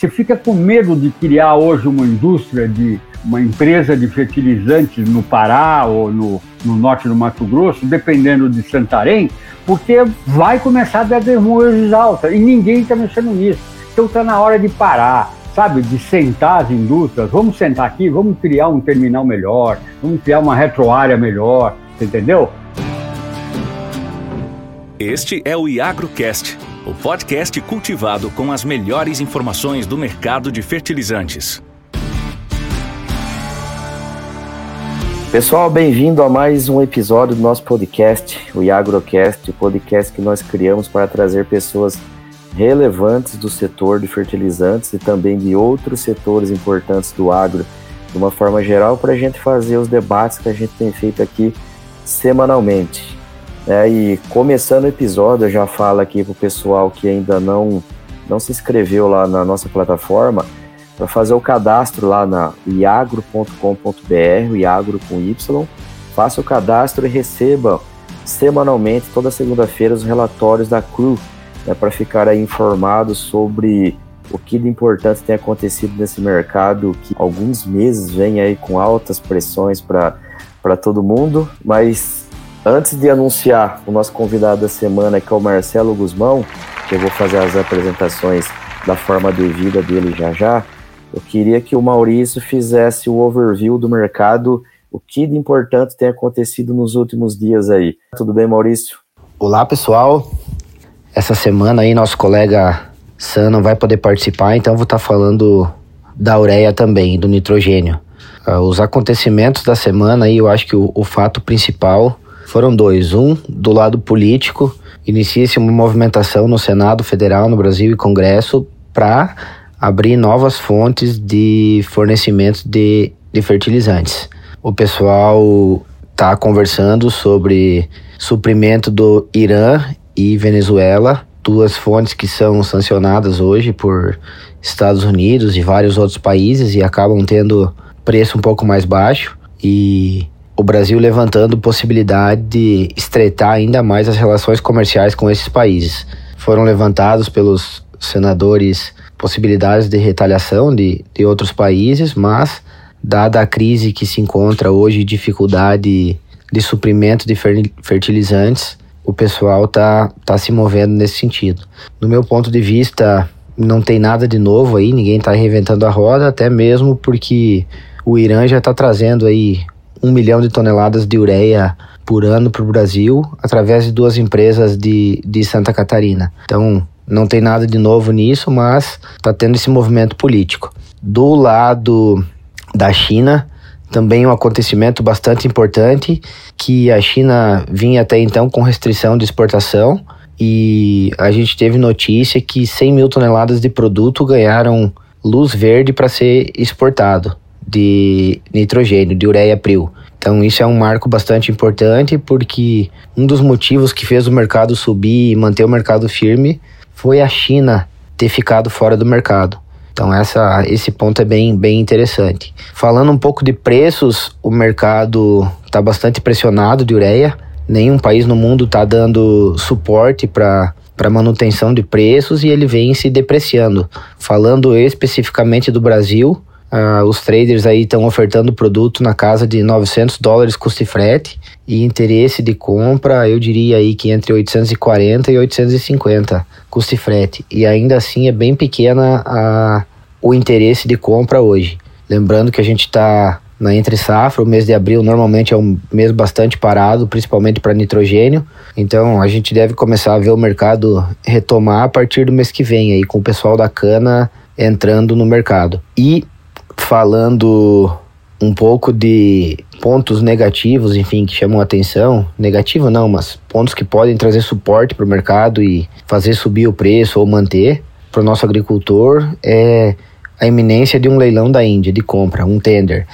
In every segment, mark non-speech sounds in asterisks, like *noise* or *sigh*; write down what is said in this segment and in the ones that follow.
Você fica com medo de criar hoje uma indústria de uma empresa de fertilizantes no Pará ou no, no norte do Mato Grosso, dependendo de Santarém, porque vai começar a dar derrumes altas e ninguém está mexendo nisso. Então está na hora de parar, sabe, de sentar as indústrias. Vamos sentar aqui, vamos criar um terminal melhor, vamos criar uma retroárea melhor, entendeu? Este é o IagroCast, o podcast cultivado com as melhores informações do mercado de fertilizantes. Pessoal, bem-vindo a mais um episódio do nosso podcast, o IagroCast, o podcast que nós criamos para trazer pessoas relevantes do setor de fertilizantes e também de outros setores importantes do agro, de uma forma geral, para a gente fazer os debates que a gente tem feito aqui semanalmente. É, e começando o episódio, eu já falo aqui para o pessoal que ainda não, não se inscreveu lá na nossa plataforma, para fazer o cadastro lá na iagro.com.br, iagro com Y. Faça o cadastro e receba semanalmente, toda segunda-feira, os relatórios da CRU, né, para ficar aí informado sobre o que de importante tem acontecido nesse mercado, que alguns meses vem aí com altas pressões para todo mundo, mas antes de anunciar o nosso convidado da semana, que é o Marcelo Guzmão, que eu vou fazer as apresentações da forma devida dele já já, eu queria que o Maurício fizesse o overview do mercado, o que de importante tem acontecido nos últimos dias aí. Tudo bem, Maurício? Olá, pessoal. Essa semana aí nosso colega Sam não vai poder participar, então vou estar tá falando da ureia também, do nitrogênio. Uh, os acontecimentos da semana aí, eu acho que o, o fato principal foram dois. Um, do lado político, inicia-se uma movimentação no Senado Federal, no Brasil e Congresso para abrir novas fontes de fornecimento de, de fertilizantes. O pessoal está conversando sobre suprimento do Irã e Venezuela, duas fontes que são sancionadas hoje por Estados Unidos e vários outros países e acabam tendo preço um pouco mais baixo e o Brasil levantando possibilidade de estreitar ainda mais as relações comerciais com esses países. Foram levantados pelos senadores possibilidades de retaliação de, de outros países, mas dada a crise que se encontra hoje, dificuldade de suprimento de fertilizantes, o pessoal tá, tá se movendo nesse sentido. No meu ponto de vista, não tem nada de novo aí, ninguém está reinventando a roda, até mesmo porque o Irã já está trazendo aí um milhão de toneladas de ureia por ano para o Brasil através de duas empresas de, de Santa Catarina. Então, não tem nada de novo nisso, mas está tendo esse movimento político. Do lado da China, também um acontecimento bastante importante, que a China vinha até então com restrição de exportação e a gente teve notícia que 100 mil toneladas de produto ganharam luz verde para ser exportado de nitrogênio, de ureia pril. Então isso é um marco bastante importante porque um dos motivos que fez o mercado subir e manter o mercado firme foi a China ter ficado fora do mercado. Então essa, esse ponto é bem, bem interessante. Falando um pouco de preços, o mercado está bastante pressionado de ureia. Nenhum país no mundo está dando suporte para para manutenção de preços e ele vem se depreciando. Falando especificamente do Brasil, Uh, os traders aí estão ofertando produto na casa de 900 dólares custo frete e interesse de compra, eu diria aí que entre 840 e 850 custo frete. E ainda assim é bem pequena a, o interesse de compra hoje. Lembrando que a gente está na entre safra, o mês de abril normalmente é um mês bastante parado, principalmente para nitrogênio. Então a gente deve começar a ver o mercado retomar a partir do mês que vem aí com o pessoal da cana entrando no mercado. E falando um pouco de pontos negativos, enfim, que chamam atenção. Negativo não, mas pontos que podem trazer suporte para o mercado e fazer subir o preço ou manter para o nosso agricultor é a iminência de um leilão da Índia de compra, um tender.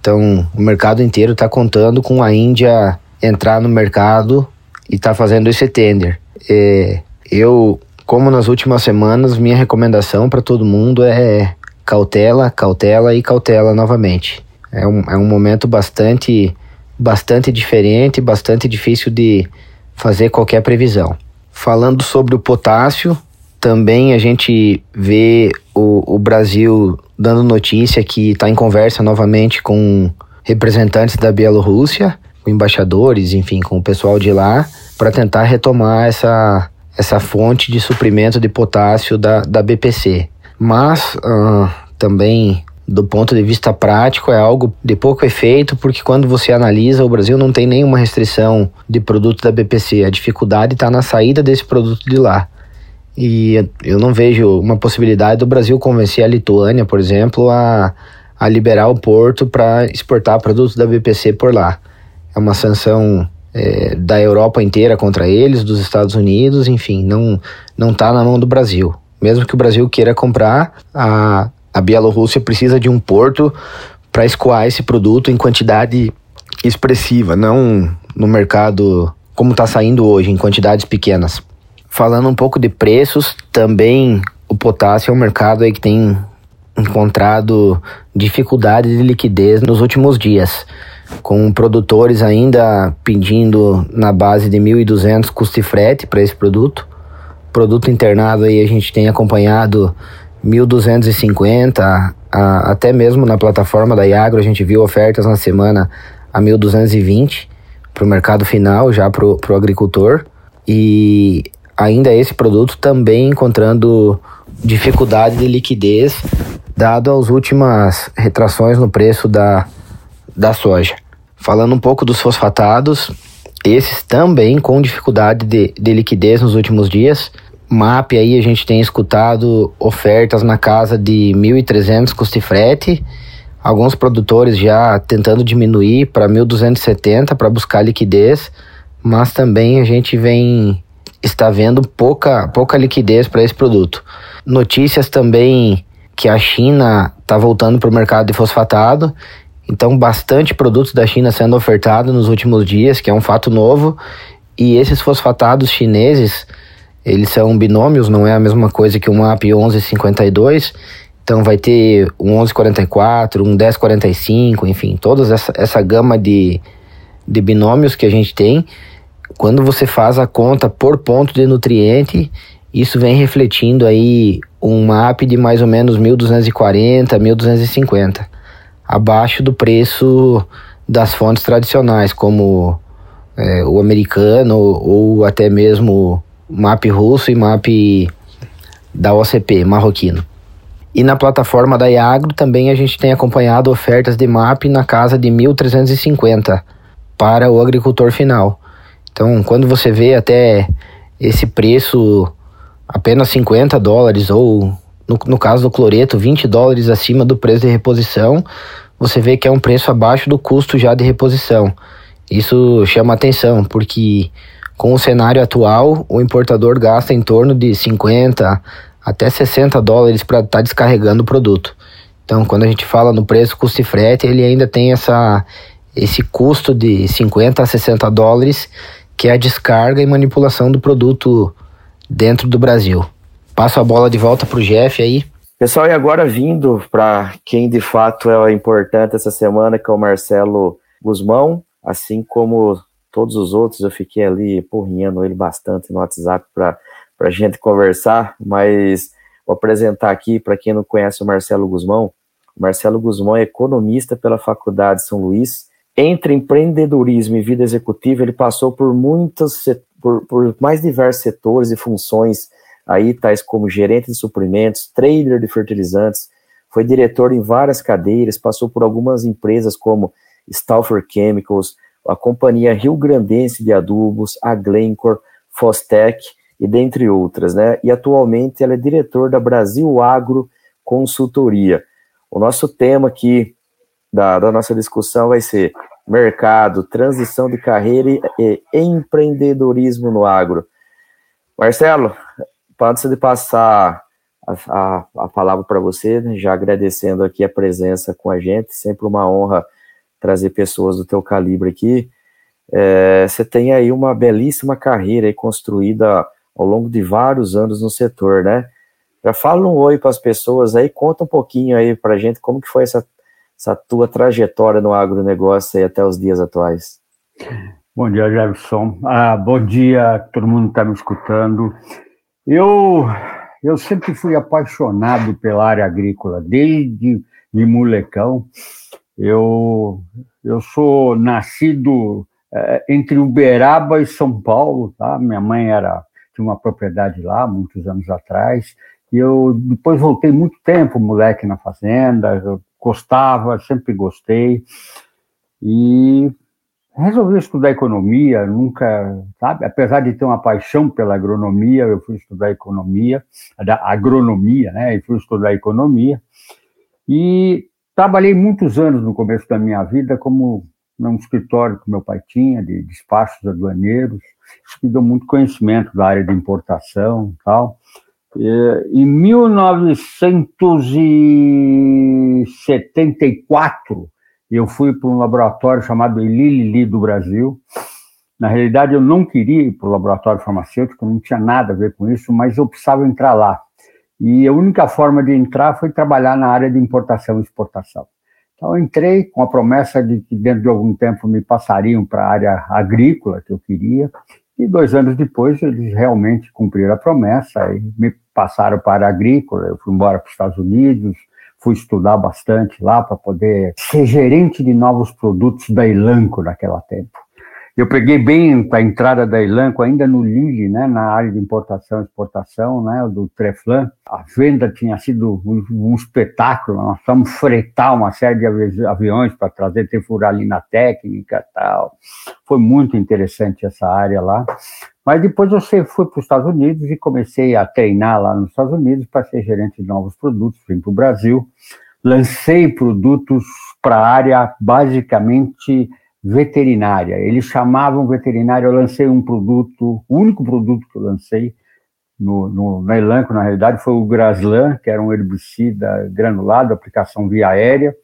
Então, o mercado inteiro está contando com a Índia entrar no mercado e está fazendo esse tender. É, eu, como nas últimas semanas, minha recomendação para todo mundo é cautela, cautela e cautela novamente. É um, é um momento bastante, bastante diferente, bastante difícil de fazer qualquer previsão. Falando sobre o potássio, também a gente vê o, o Brasil dando notícia que está em conversa novamente com representantes da Bielorrússia, com embaixadores, enfim, com o pessoal de lá, para tentar retomar essa, essa fonte de suprimento de potássio da, da BPC. Mas uh, também do ponto de vista prático é algo de pouco efeito, porque quando você analisa, o Brasil não tem nenhuma restrição de produto da BPC. A dificuldade está na saída desse produto de lá. E eu não vejo uma possibilidade do Brasil convencer a Lituânia, por exemplo, a, a liberar o porto para exportar produtos da BPC por lá. É uma sanção é, da Europa inteira contra eles, dos Estados Unidos, enfim, não não está na mão do Brasil. Mesmo que o Brasil queira comprar, a, a Bielorrússia precisa de um porto para escoar esse produto em quantidade expressiva, não no mercado como está saindo hoje, em quantidades pequenas. Falando um pouco de preços, também o potássio é um mercado aí que tem encontrado dificuldade de liquidez nos últimos dias, com produtores ainda pedindo na base de 1.200 custo e frete para esse produto. Produto internado aí a gente tem acompanhado 1.250, a, até mesmo na plataforma da Iagro a gente viu ofertas na semana a 1.220 para o mercado final, já para o agricultor. E ainda esse produto também encontrando dificuldade de liquidez, dado as últimas retrações no preço da, da soja. Falando um pouco dos fosfatados, esses também com dificuldade de, de liquidez nos últimos dias. MAP aí a gente tem escutado ofertas na casa de 1.300 custo frete, alguns produtores já tentando diminuir para 1.270 para buscar liquidez, mas também a gente vem está vendo pouca, pouca liquidez para esse produto. Notícias também que a China está voltando para o mercado de fosfatado, então bastante produtos da China sendo ofertado nos últimos dias, que é um fato novo, e esses fosfatados chineses, eles são binômios, não é a mesma coisa que um MAP 1152, então vai ter um 1144, um 1045, enfim, toda essa, essa gama de, de binômios que a gente tem, quando você faz a conta por ponto de nutriente, isso vem refletindo aí um MAP de mais ou menos 1.240, 1.250, abaixo do preço das fontes tradicionais, como é, o americano ou até mesmo MAP russo e MAP da OCP, marroquino. E na plataforma da Iagro também a gente tem acompanhado ofertas de MAP na casa de 1.350 para o agricultor final. Então, quando você vê até esse preço apenas 50 dólares ou no, no caso do cloreto 20 dólares acima do preço de reposição, você vê que é um preço abaixo do custo já de reposição. Isso chama atenção, porque com o cenário atual, o importador gasta em torno de 50 até 60 dólares para estar tá descarregando o produto. Então, quando a gente fala no preço custo e frete, ele ainda tem essa, esse custo de 50 a 60 dólares que é a descarga e manipulação do produto dentro do Brasil. Passo a bola de volta para o Jeff aí. Pessoal, e agora vindo para quem de fato é importante essa semana, que é o Marcelo Guzmão, assim como todos os outros, eu fiquei ali porrinhando ele bastante no WhatsApp para a gente conversar, mas vou apresentar aqui para quem não conhece o Marcelo Guzmão. O Marcelo Guzmão é economista pela Faculdade de São Luís, entre empreendedorismo e vida executiva, ele passou por muitos, por, por mais diversos setores e funções aí, tais como gerente de suprimentos, trader de fertilizantes, foi diretor em várias cadeiras, passou por algumas empresas como Stauffer Chemicals, a companhia Rio Grandense de Adubos, a Glencore, Fostec e dentre outras, né? E atualmente ela é diretor da Brasil Agro Consultoria. O nosso tema aqui da, da nossa discussão vai ser mercado, transição de carreira e, e empreendedorismo no agro. Marcelo, antes de passar a, a, a palavra para você, né, já agradecendo aqui a presença com a gente, sempre uma honra trazer pessoas do teu calibre aqui. É, você tem aí uma belíssima carreira construída ao longo de vários anos no setor, né? Já fala um oi para as pessoas aí, conta um pouquinho aí para gente como que foi essa essa tua trajetória no agronegócio aí até os dias atuais. Bom dia, Jefferson. Ah, bom dia, todo mundo está me escutando. Eu, eu sempre fui apaixonado pela área agrícola, desde de molecão. Eu, eu sou nascido é, entre Uberaba e São Paulo, tá? Minha mãe era tinha uma propriedade lá muitos anos atrás. E eu depois voltei muito tempo, moleque na fazenda, eu gostava, sempre gostei. E resolvi estudar economia, nunca, sabe? Apesar de ter uma paixão pela agronomia, eu fui estudar economia, da agronomia, né? E fui estudar economia. E trabalhei muitos anos no começo da minha vida como num escritório que meu pai tinha de despachos aduaneiros. Isso me deu muito conhecimento da área de importação e tal. Em 1974, eu fui para um laboratório chamado Eli do Brasil. Na realidade, eu não queria ir para o laboratório farmacêutico, não tinha nada a ver com isso, mas eu precisava entrar lá. E a única forma de entrar foi trabalhar na área de importação e exportação. Então, eu entrei com a promessa de que dentro de algum tempo me passariam para a área agrícola que eu queria, e dois anos depois eles realmente cumpriram a promessa e me passaram para a agrícola. Eu fui embora para os Estados Unidos, fui estudar bastante lá para poder ser gerente de novos produtos da Elanco naquela tempo. Eu peguei bem a entrada da Elanco ainda no Lille, né, na área de importação e exportação, né, do Treflan. A venda tinha sido um, espetáculo, nós fomos fretar uma série de avi aviões para trazer tefuralina técnica e tal. Foi muito interessante essa área lá. Mas depois eu fui para os Estados Unidos e comecei a treinar lá nos Estados Unidos para ser gerente de novos produtos, vim para o Brasil. Lancei produtos para a área basicamente veterinária. Eles chamavam veterinária, eu lancei um produto, o único produto que eu lancei no, no, na Elanco, na realidade, foi o Graslan, que era um herbicida granulado, aplicação via aérea.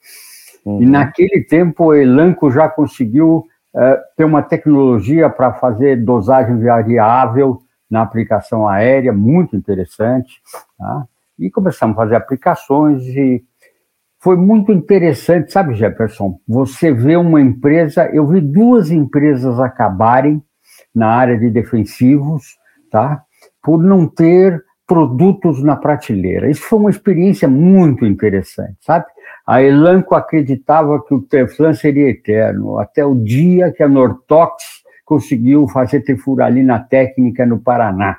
Uhum. E naquele tempo, o Elanco já conseguiu uh, ter uma tecnologia para fazer dosagem variável na aplicação aérea, muito interessante. Tá? E começamos a fazer aplicações e foi muito interessante, sabe, Jefferson? Você vê uma empresa, eu vi duas empresas acabarem na área de defensivos, tá? Por não ter produtos na prateleira. Isso foi uma experiência muito interessante, sabe? A Elanco acreditava que o Teflon seria eterno, até o dia que a Nortox conseguiu fazer tefuralina técnica no Paraná.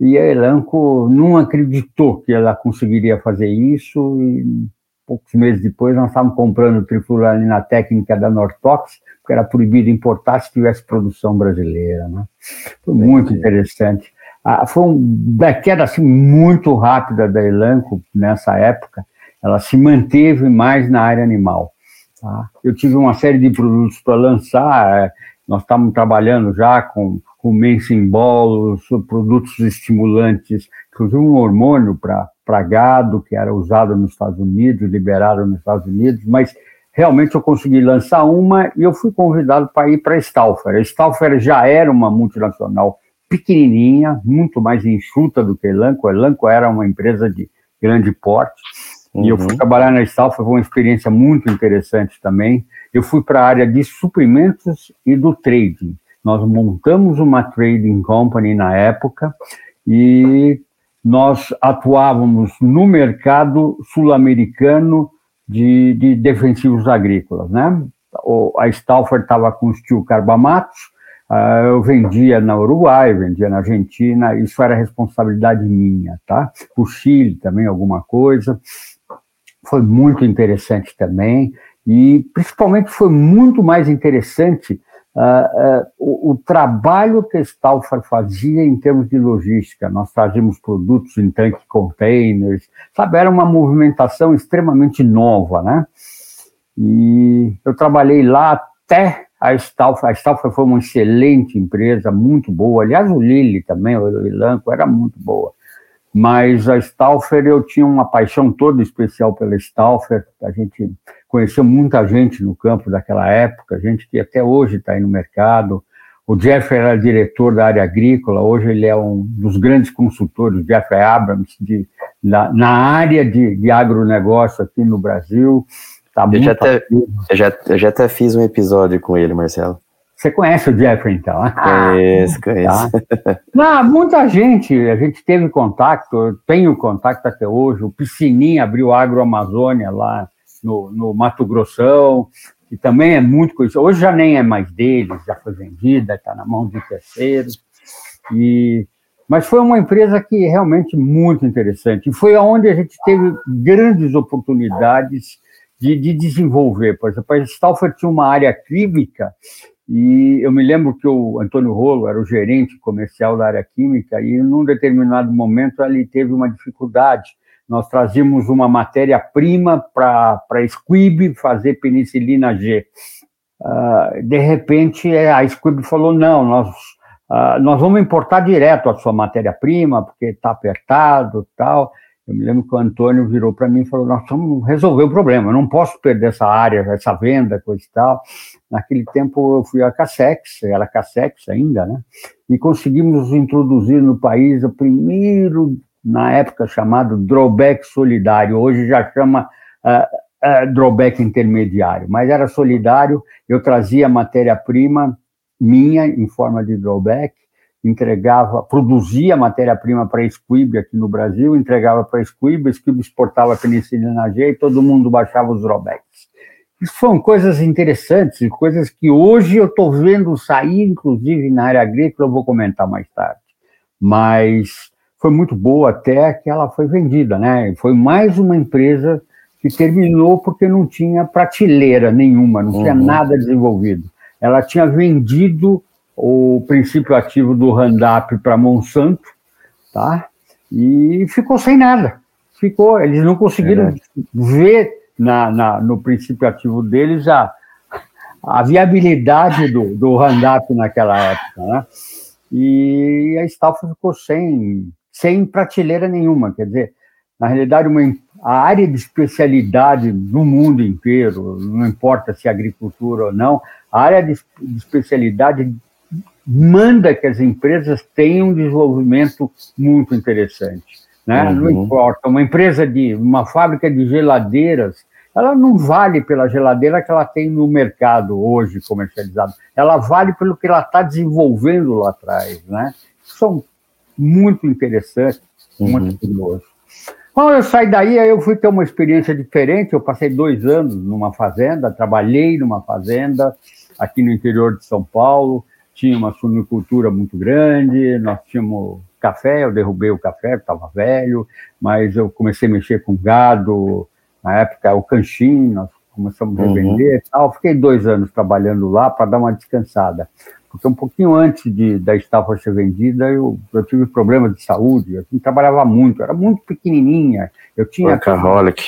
E a Elanco não acreditou que ela conseguiria fazer isso e poucos meses depois, nós estávamos comprando trifluoralina técnica da Nortox, porque era proibido importar se tivesse produção brasileira. Né? Foi muito interessante. Ah, foi uma queda assim, muito rápida da Elanco nessa época, ela se manteve mais na área animal. Tá? Eu tive uma série de produtos para lançar, é, nós estávamos trabalhando já com, com mensembolos, produtos estimulantes, inclusive um hormônio para para gado, que era usado nos Estados Unidos, liberado nos Estados Unidos, mas realmente eu consegui lançar uma e eu fui convidado para ir para a Stauffer. A Stauffer já era uma multinacional pequenininha, muito mais enxuta do que a Elanco. A Elanco era uma empresa de grande porte. Uhum. E eu fui uhum. trabalhar na Stauffer, foi uma experiência muito interessante também. Eu fui para a área de suprimentos e do trading. Nós montamos uma trading company na época e nós atuávamos no mercado sul-americano de, de, defensivos agrícolas, né? a Stauffer estava com tio carbamatos, uh, eu vendia na Uruguai, vendia na Argentina, isso era responsabilidade minha, tá? O Chile também, alguma coisa. Foi muito interessante também, e principalmente foi muito mais interessante Uh, uh, o, o, trabalho que a Stauffer fazia em termos de logística, nós trazíamos produtos em tanque containers, sabe, era uma movimentação extremamente nova, né? E eu trabalhei lá até a Stauffer, a Stauffer foi uma excelente empresa, muito boa, aliás o Lille também, o Ilanco, era muito boa mas a Stauffer eu tinha uma paixão toda especial pela Stauffer, a gente conheceu muita gente no campo daquela época, gente que até hoje está aí no mercado. O Jeff era diretor da área agrícola, hoje ele é um dos grandes consultores, Jeffrey Abrams, de, na, na área de, de agronegócio aqui no Brasil. Tá eu, já até, eu, já, eu já até fiz um episódio com ele, Marcelo. Você conhece o Jeffrey, então? Conheço, conheço. Tá? Não, muita gente, a gente teve contato, eu tenho contato até hoje. O Piscininha abriu Agro Amazônia lá no, no Mato Grossão, que também é muito conhecido. Hoje já nem é mais deles, já foi vendida, está na mão de terceiros. E, mas foi uma empresa que realmente muito interessante. E foi onde a gente teve grandes oportunidades de, de desenvolver. Por exemplo, a Stauffer tinha uma área química e eu me lembro que o Antônio Rolo era o gerente comercial da área química e num determinado momento ele teve uma dificuldade. Nós trazíamos uma matéria-prima para a Squib fazer penicilina G. Uh, de repente, a Squib falou, não, nós, uh, nós vamos importar direto a sua matéria-prima, porque está apertado tal. Eu me lembro que o Antônio virou para mim e falou: Nós vamos resolver o problema, eu não posso perder essa área, essa venda, coisa e tal. Naquele tempo eu fui à Cassex, era Cassex ainda, né? E conseguimos introduzir no país o primeiro, na época chamado drawback solidário, hoje já chama uh, uh, drawback intermediário, mas era solidário. Eu trazia matéria-prima minha em forma de drawback entregava, produzia matéria-prima para a Squib aqui no Brasil, entregava para a Squib, a Squib exportava a penicilina G e todo mundo baixava os drawbacks. Isso são coisas interessantes, coisas que hoje eu estou vendo sair, inclusive na área agrícola, eu vou comentar mais tarde. Mas foi muito boa até que ela foi vendida, né? Foi mais uma empresa que terminou porque não tinha prateleira nenhuma, não uhum. tinha nada desenvolvido. Ela tinha vendido o princípio ativo do Roundup para Monsanto, tá? E ficou sem nada. Ficou, eles não conseguiram é. ver na, na, no princípio ativo deles a, a viabilidade do, do naquela época, né? E a Stalfa ficou sem, sem prateleira nenhuma, quer dizer, na realidade, uma, a área de especialidade no mundo inteiro, não importa se é agricultura ou não, a área de, de especialidade manda que as empresas tenham um desenvolvimento muito interessante. Né? Uhum. Não importa, uma empresa de uma fábrica de geladeiras, ela não vale pela geladeira que ela tem no mercado hoje comercializado, ela vale pelo que ela está desenvolvendo lá atrás. Né? São muito interessantes, uhum. muito curiosos. Quando eu saí daí, eu fui ter uma experiência diferente. Eu passei dois anos numa fazenda, trabalhei numa fazenda aqui no interior de São Paulo tinha uma suinicultura muito grande, nós tínhamos café, eu derrubei o café, estava velho, mas eu comecei a mexer com gado, na época o canchim, nós começamos a uhum. vender e tal. Fiquei dois anos trabalhando lá para dar uma descansada. Porque um pouquinho antes de, da estafa ser vendida, eu, eu tive problemas de saúde, eu trabalhava muito, era muito pequenininha. Eu tinha. Workaholic.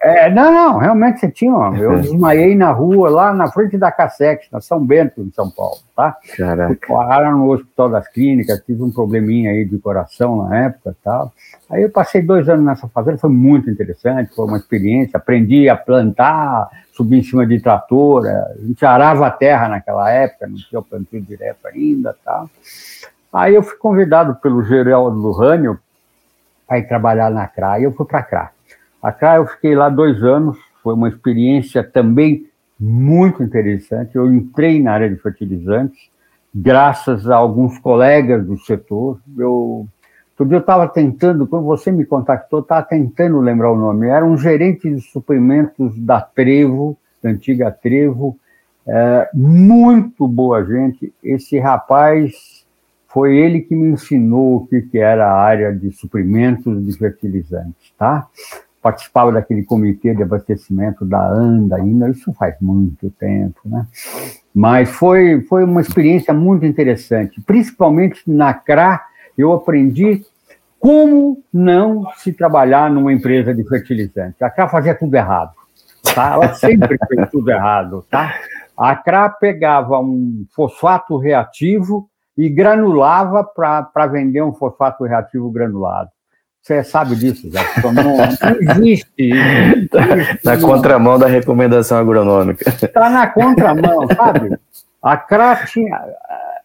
É, não, não, realmente você tinha. Eu desmaiei na rua, lá na frente da Cassex, na São Bento, em São Paulo, tá? Caraca. Pararam no Hospital das Clínicas, tive um probleminha aí de coração na época tal. Aí eu passei dois anos nessa fazenda, foi muito interessante, foi uma experiência. Aprendi a plantar, subir em cima de trator, é, a gente arava a terra naquela época, não tinha o plantio direto ainda tal. Aí eu fui convidado pelo Geraldo Rânio para ir trabalhar na CRA, e eu fui para a CRA. Acá eu fiquei lá dois anos, foi uma experiência também muito interessante. Eu entrei na área de fertilizantes, graças a alguns colegas do setor. Eu, todo eu estava tentando, quando você me contactou, estava tentando lembrar o nome. Era um gerente de suprimentos da Trevo, da antiga Trevo, é, muito boa gente. Esse rapaz foi ele que me ensinou o que, que era a área de suprimentos de fertilizantes, tá? Participava daquele comitê de abastecimento da ANDA ainda, isso faz muito tempo, né? Mas foi, foi uma experiência muito interessante, principalmente na CRA, eu aprendi como não se trabalhar numa empresa de fertilizante. A CRA fazia tudo errado, tá? Ela sempre fez tudo errado, tá? A CRA pegava um fosfato reativo e granulava para vender um fosfato reativo granulado. Você sabe disso, já. Não, não *laughs* existe isso. na contramão da recomendação agronômica. Está na contramão, *laughs* sabe? A craft,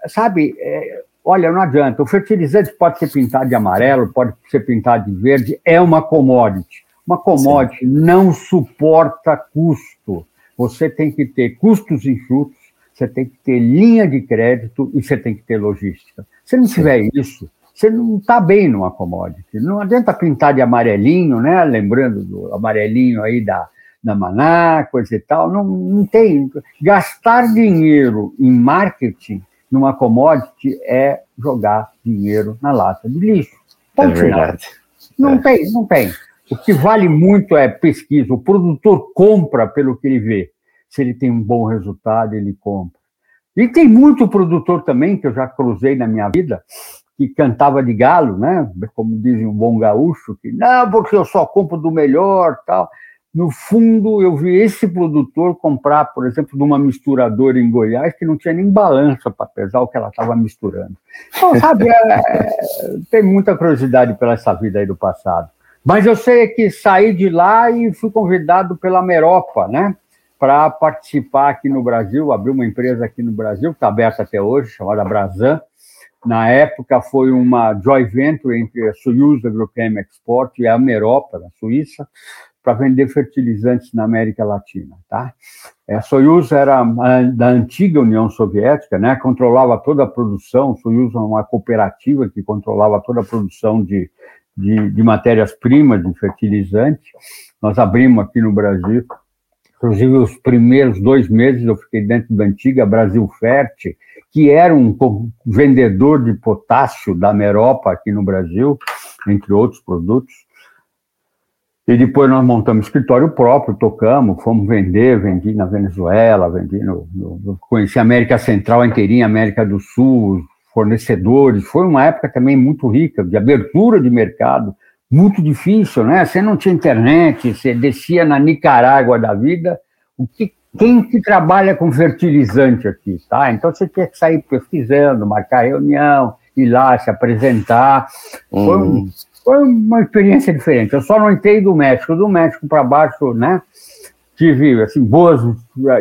sabe, é, olha, não adianta. O fertilizante pode ser pintado de amarelo, pode ser pintado de verde, é uma commodity. Uma commodity Sim. não suporta custo. Você tem que ter custos enxutos, você tem que ter linha de crédito e você tem que ter logística. Se não tiver isso, você não está bem numa commodity. Não adianta pintar de amarelinho, né? Lembrando do amarelinho aí da, da Maná, coisa e tal. Não, não tem. Gastar dinheiro em marketing numa commodity é jogar dinheiro na lata de lixo. Ponto é verdade. Não é. tem, não tem. O que vale muito é pesquisa. O produtor compra pelo que ele vê. Se ele tem um bom resultado, ele compra. E tem muito produtor também, que eu já cruzei na minha vida, que cantava de galo, né? Como dizem um bom gaúcho, que não, porque eu só compro do melhor, tal. No fundo, eu vi esse produtor comprar, por exemplo, de uma misturadora em Goiás que não tinha nem balança para pesar o que ela estava misturando. Então, sabe, é, tem muita curiosidade pela essa vida aí do passado. Mas eu sei que saí de lá e fui convidado pela Meropa, né? Para participar aqui no Brasil, abri uma empresa aqui no Brasil, que está aberta até hoje, chamada Brasan. Na época foi uma joint venture entre a Soyuz Agrochem Export e a Meropa, da Suíça, para vender fertilizantes na América Latina, tá? A Soyuz era da antiga União Soviética, né? Controlava toda a produção. Soyuz é uma cooperativa que controlava toda a produção de de, de matérias-primas, de fertilizante. Nós abrimos aqui no Brasil, inclusive os primeiros dois meses eu fiquei dentro da antiga Brasil Ferte, que era um vendedor de potássio da Meropa aqui no Brasil, entre outros produtos. E depois nós montamos escritório próprio, tocamos, fomos vender, vendi na Venezuela, vendi no, no conheci a América Central inteirinha, América do Sul, fornecedores. Foi uma época também muito rica, de abertura de mercado, muito difícil, né? Você não tinha internet, você descia na Nicarágua da vida. O que, quem que trabalha com fertilizante aqui, tá? Então você tinha que sair pesquisando, marcar reunião, ir lá, se apresentar. Foi, um, uhum. foi uma experiência diferente. Eu só não entrei do México. Do México para baixo, né? Tive assim, boas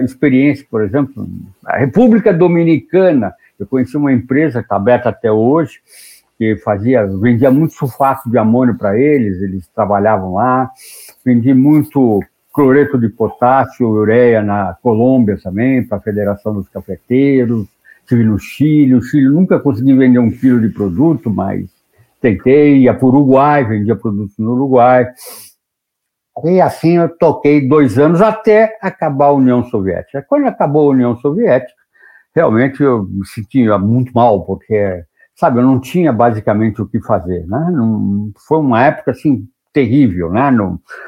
experiências, por exemplo, a República Dominicana, eu conheci uma empresa que está aberta até hoje, que fazia, vendia muito sulfato de amônio para eles, eles trabalhavam lá, vendi muito cloreto de potássio, ureia na Colômbia também, para a Federação dos Cafeteiros, estive no Chile, o Chile nunca consegui vender um quilo de produto, mas tentei, ia para o Uruguai, vendia produtos no Uruguai, e assim eu toquei dois anos até acabar a União Soviética. Quando acabou a União Soviética, realmente eu me sentia muito mal, porque, sabe, eu não tinha basicamente o que fazer, né? Não, foi uma época, assim, terrível, né?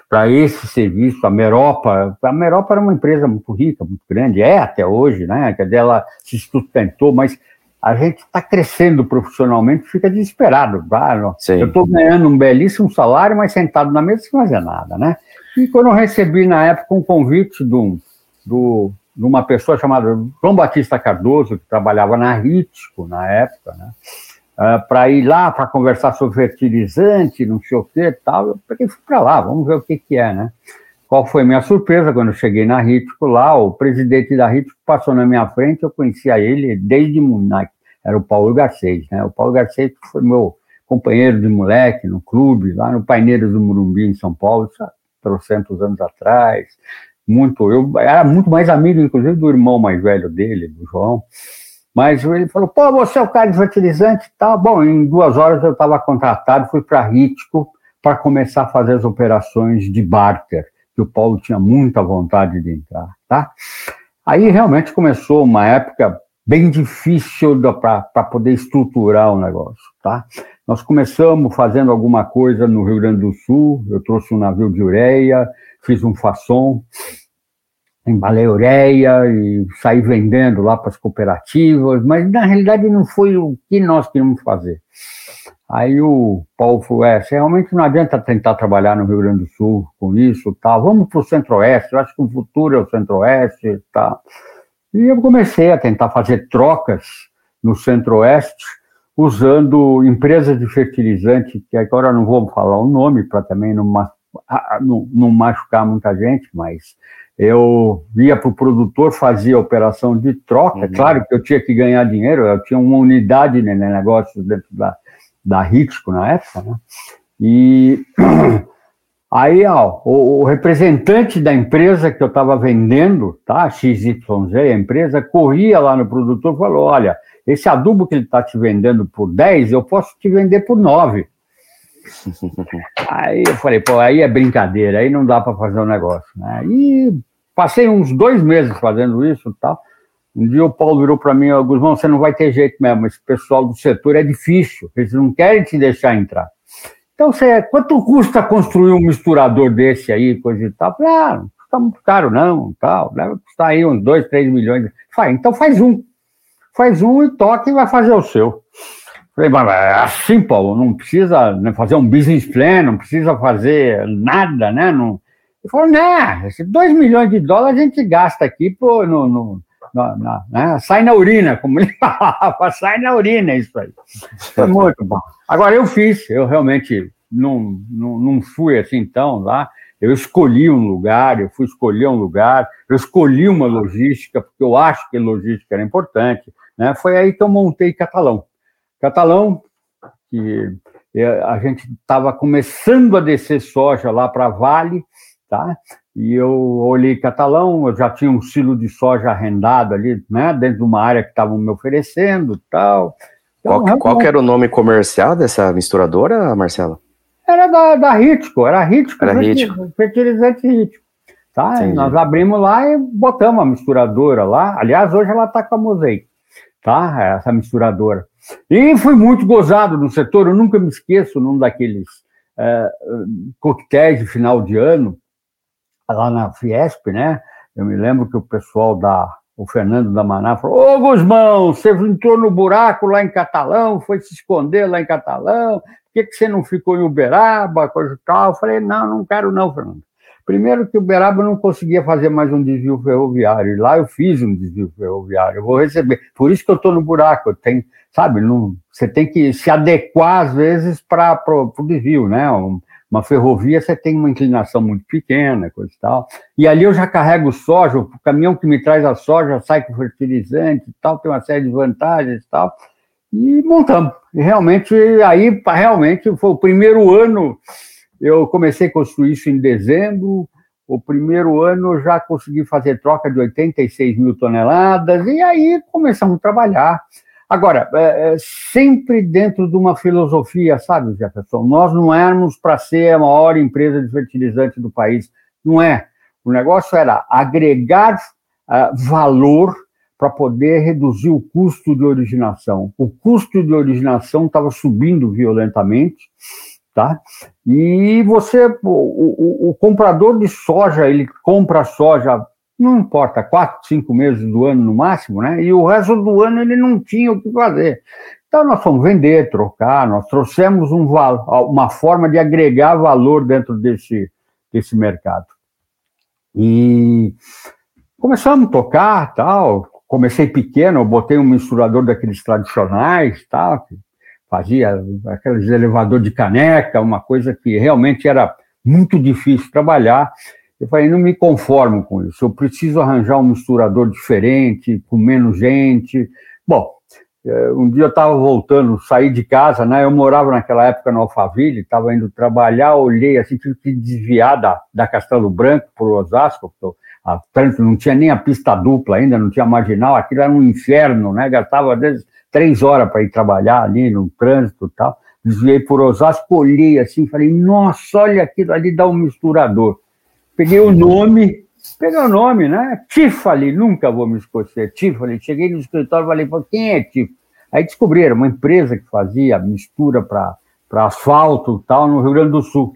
Para esse serviço, a Meropa, a Meropa era uma empresa muito rica, muito grande, é até hoje, né? Que ela se sustentou, mas a gente está crescendo profissionalmente, fica desesperado. Tá? Eu estou ganhando um belíssimo salário, mas sentado na mesa sem fazer nada, né? E quando eu recebi na época um convite do, do de uma pessoa chamada João Batista Cardoso, que trabalhava na Ritco na época, né? Uh, ah, para ir lá para conversar sobre fertilizante, não sei o que e tal. Eu peguei fui para lá, vamos ver o que, que é, né? Qual foi minha surpresa quando eu cheguei na Ritco lá? O presidente da Ritco passou na minha frente, eu conhecia ele desde Munique, era o Paulo Garcês, né? O Paulo Garcês foi meu companheiro de moleque no clube, lá no Paineiros do Murumbi, em São Paulo, trocentos anos atrás muito. Eu era muito mais amigo, inclusive, do irmão mais velho dele, do João. Mas ele falou: pô, você é o cara de fertilizante e tal. Bom, em duas horas eu estava contratado, fui para Ritco para começar a fazer as operações de barter, que o Paulo tinha muita vontade de entrar, tá? Aí realmente começou uma época bem difícil para poder estruturar o negócio, tá? Nós começamos fazendo alguma coisa no Rio Grande do Sul, eu trouxe um navio de ureia, fiz um façon, embalei ureia e saí vendendo lá para as cooperativas, mas na realidade não foi o que nós queríamos fazer. Aí o Paulo falou, é, realmente não adianta tentar trabalhar no Rio Grande do Sul com isso, tal. vamos para o Centro-Oeste, eu acho que o futuro é o Centro-Oeste tal. E eu comecei a tentar fazer trocas no Centro-Oeste, usando empresas de fertilizante, que agora não vou falar o nome para também não não, não machucar muita gente, mas eu ia para o produtor, fazia operação de troca. Uhum. Claro que eu tinha que ganhar dinheiro, eu tinha uma unidade de né, negócios dentro da, da Ritco na época, né? E *clears throat* Aí, ó, o, o, representante da empresa que eu estava vendendo, tá, XYZ, a empresa, corria lá no produtor e falou: olha, esse adubo que ele está te vendendo por 10, eu posso te vender por 9. *laughs* aí eu falei, pô, aí é brincadeira, aí não dá para fazer o um negócio. Né? E passei uns dois meses fazendo isso e tal. Um dia o Paulo virou para mim, Guzmão, você não vai ter jeito mesmo, esse pessoal do setor é difícil, eles não querem te deixar entrar. Então, você, quanto custa construir um misturador desse aí, coisa e tal? Falei, ah, não custa muito caro não, tal, deve custar aí uns 2, 3 milhões. Falei, então faz um, faz um e toca e vai fazer o seu. Falei, mas assim, Paulo, não precisa né, fazer um business plan, não precisa fazer nada, né? Não... Ele falou, né, esses 2 milhões de dólares a gente gasta aqui pô, no, no né? sai na urina, *laughs* como ele falava, sai na urina isso aí. Foi muito bom. Agora, eu fiz, eu realmente não, não, não fui assim então lá, eu escolhi um lugar, eu fui escolher um lugar, eu escolhi uma logística, porque eu acho que logística era importante, né? Foi aí que eu montei Catalão. Catalão, que é, a gente estava começando a descer soja lá para Vale, tá? E eu olhei Catalão, eu já tinha um silo de soja arrendado ali, né, dentro de uma área que estavam me oferecendo tal. Então, qual, qual era o nome comercial dessa misturadora, Marcelo? Era da, da Ritco, era Ritco, era Ritco. fertilizante Ritco. Tá? Nós abrimos lá e botamos a misturadora lá. Aliás, hoje ela está com a Mosaic, tá? Essa misturadora. E fui muito gozado no setor, eu nunca me esqueço num daqueles é, coquetéis de final de ano, lá na Fiesp, né? Eu me lembro que o pessoal da. O Fernando da Maná falou: Ô Guzmão, você entrou no buraco lá em Catalão, foi se esconder lá em Catalão, por que, que você não ficou em Uberaba, coisa tal? Eu falei: Não, não quero não, Fernando. Primeiro que Uberaba não conseguia fazer mais um desvio ferroviário, e lá eu fiz um desvio ferroviário, eu vou receber. Por isso que eu estou no buraco, eu tenho, sabe, não, você tem que se adequar às vezes para o desvio, né? Um, uma ferrovia você tem uma inclinação muito pequena, coisa e tal. E ali eu já carrego soja, o caminhão que me traz a soja sai com fertilizante e tal, tem uma série de vantagens e tal. E montamos. E realmente, aí realmente foi o primeiro ano, eu comecei a construir isso em dezembro, o primeiro ano já consegui fazer troca de 86 mil toneladas, e aí começamos a trabalhar. Agora, é, é, sempre dentro de uma filosofia, sabe, Jefferson? Nós não éramos para ser a maior empresa de fertilizante do país. Não é. O negócio era agregar uh, valor para poder reduzir o custo de originação. O custo de originação estava subindo violentamente, tá? E você, o, o, o, comprador de soja, ele compra soja não importa, quatro, cinco meses do ano no máximo, né? E o resto do ano ele não tinha o que fazer. Então nós fomos vender, trocar, nós trouxemos um, uma forma de agregar valor dentro desse, desse mercado. E começamos a tocar, tal. Comecei pequeno, eu botei um misturador daqueles tradicionais, tal, fazia aqueles elevador de caneca, uma coisa que realmente era muito difícil trabalhar. Eu falei, não me conformo com isso, eu preciso arranjar um misturador diferente, com menos gente. Bom, eh, um dia eu estava voltando, saí de casa, né? Eu morava naquela época no Alphaville, estava indo trabalhar, olhei assim, tive que desviar da, da Castelo Branco para o Osasco, a trânsito não tinha nem a pista dupla ainda, não tinha marginal, aquilo era um inferno, né? Gastava às vezes três horas para ir trabalhar ali no trânsito e tal. Desviei por Osasco, olhei assim, falei, nossa, olha aquilo ali, dá um misturador. Peguei o nome, peguei o nome, né? Tiffany, nunca vou me esquecer, Tiffany. Cheguei no escritório e falei, quem é Tiffany? Aí descobriram, uma empresa que fazia mistura para asfalto e tal, no Rio Grande do Sul.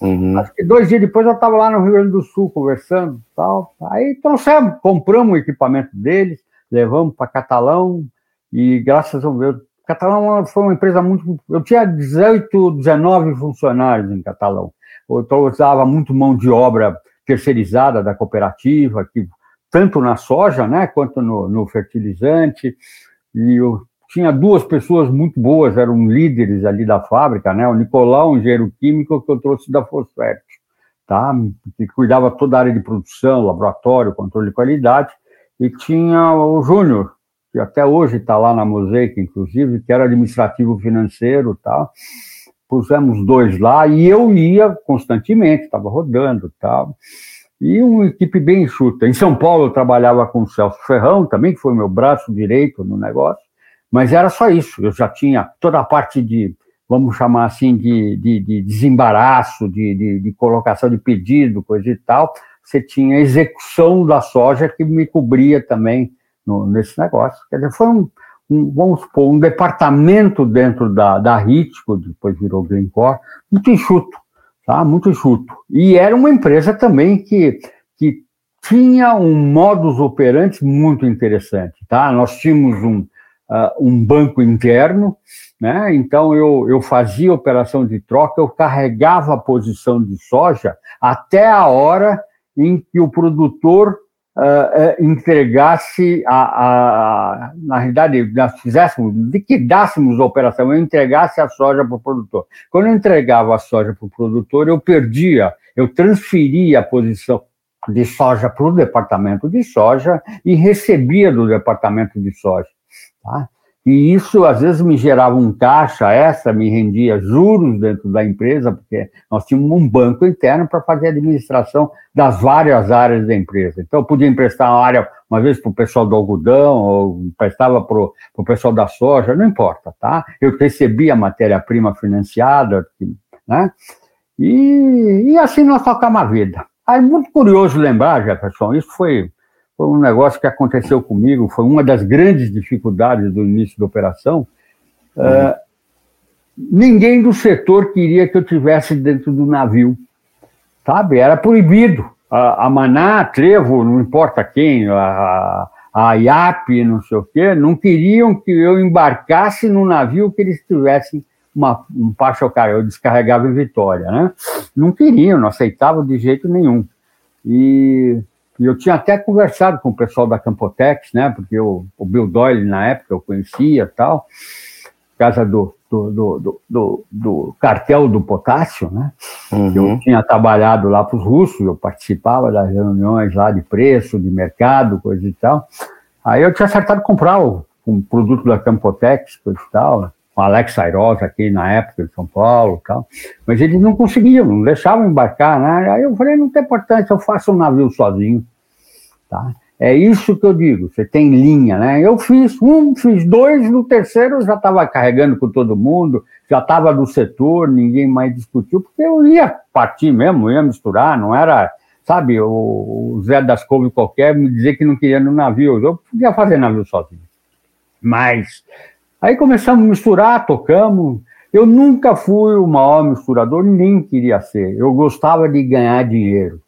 Uhum. Acho que dois dias depois eu estava lá no Rio Grande do Sul conversando tal. Aí trouxemos, compramos o equipamento deles, levamos para Catalão e graças a Deus. Catalão foi uma empresa muito. Eu tinha 18, 19 funcionários em Catalão eu usava muito mão de obra terceirizada da cooperativa, que, tanto na soja, né, quanto no, no fertilizante, e eu tinha duas pessoas muito boas, eram líderes ali da fábrica, né, o Nicolau, um engenheiro químico que eu trouxe da Fosfert, tá, que cuidava toda a área de produção, laboratório, controle de qualidade, e tinha o Júnior, que até hoje está lá na Mosaic, inclusive, que era administrativo financeiro, tá, pusemos dois lá e eu ia constantemente, estava rodando tal. E uma equipe bem enxuta. Em São Paulo eu trabalhava com o Celso Ferrão, também que foi meu braço direito no negócio, mas era só isso. Eu já tinha toda a parte de, vamos chamar assim, de, de, de desembaraço, de, de, de colocação de pedido, coisa e tal. Você tinha execução da soja que me cobria também no, nesse negócio. Quer dizer, foi um, um, vamos supor, um departamento dentro da, da Ritco, depois virou Glencore, muito enxuto, tá? Muito enxuto. E era uma empresa também que, que tinha um modus operandi muito interessante, tá? Nós tínhamos um, uh, um banco interno, né? Então eu, eu fazia operação de troca, eu carregava a posição de soja até a hora em que o produtor uh, entregasse a, a, na realidade, nós fizéssemos, liquidássemos a operação, eu entregasse a soja para o produtor. Quando eu entregava a soja para o produtor, eu perdia, eu transferia a posição de soja para o departamento de soja e recebia do departamento de soja. Tá? E isso, às vezes, me gerava um caixa extra, me rendia juros dentro da empresa, porque nós tínhamos um banco interno para fazer a administração das várias áreas da empresa. Então, eu podia emprestar uma área, uma vez, para o pessoal do algodão, ou emprestava para o pessoal da soja, não importa, tá? Eu recebia a matéria-prima financiada, né? E, e assim nós tocamos a vida. Aí, muito curioso lembrar, Jefferson, isso foi foi um negócio que aconteceu comigo, foi uma das grandes dificuldades do início da operação. Uhum. Uh, ninguém do setor queria que eu tivesse dentro do navio, sabe? Era proibido. A, a Maná, a Trevo, não importa quem, a, a IAP, não sei o quê, não queriam que eu embarcasse no navio que eles tivessem uma, um pachocar, eu descarregava em Vitória, né? Não queriam, não aceitavam de jeito nenhum. E e eu tinha até conversado com o pessoal da Campotex, né? Porque o, o Bill Doyle, na época, eu conhecia tal, casa do, do, do, do, do cartel do potássio, né? Uhum. Eu tinha trabalhado lá para os russos, eu participava das reuniões lá de preço, de mercado, coisa e tal. Aí eu tinha acertado comprar o, um produto da Campotex, coisa e tal, com Alex Airoz aqui na época de São Paulo tal, mas eles não conseguiam, não deixavam embarcar, né? Aí eu falei, não tem importância, eu faço um navio sozinho, tá? É isso que eu digo, você tem linha, né? Eu fiz um, fiz dois, no terceiro eu já estava carregando com todo mundo, já estava do setor, ninguém mais discutiu, porque eu ia partir mesmo, ia misturar, não era, sabe, o, Zé das Couves qualquer me dizer que não queria no navio, eu podia fazer navio sozinho. Mas Aí começamos a misturar, tocamos. Eu nunca fui o maior misturador, nem queria ser. Eu gostava de ganhar dinheiro.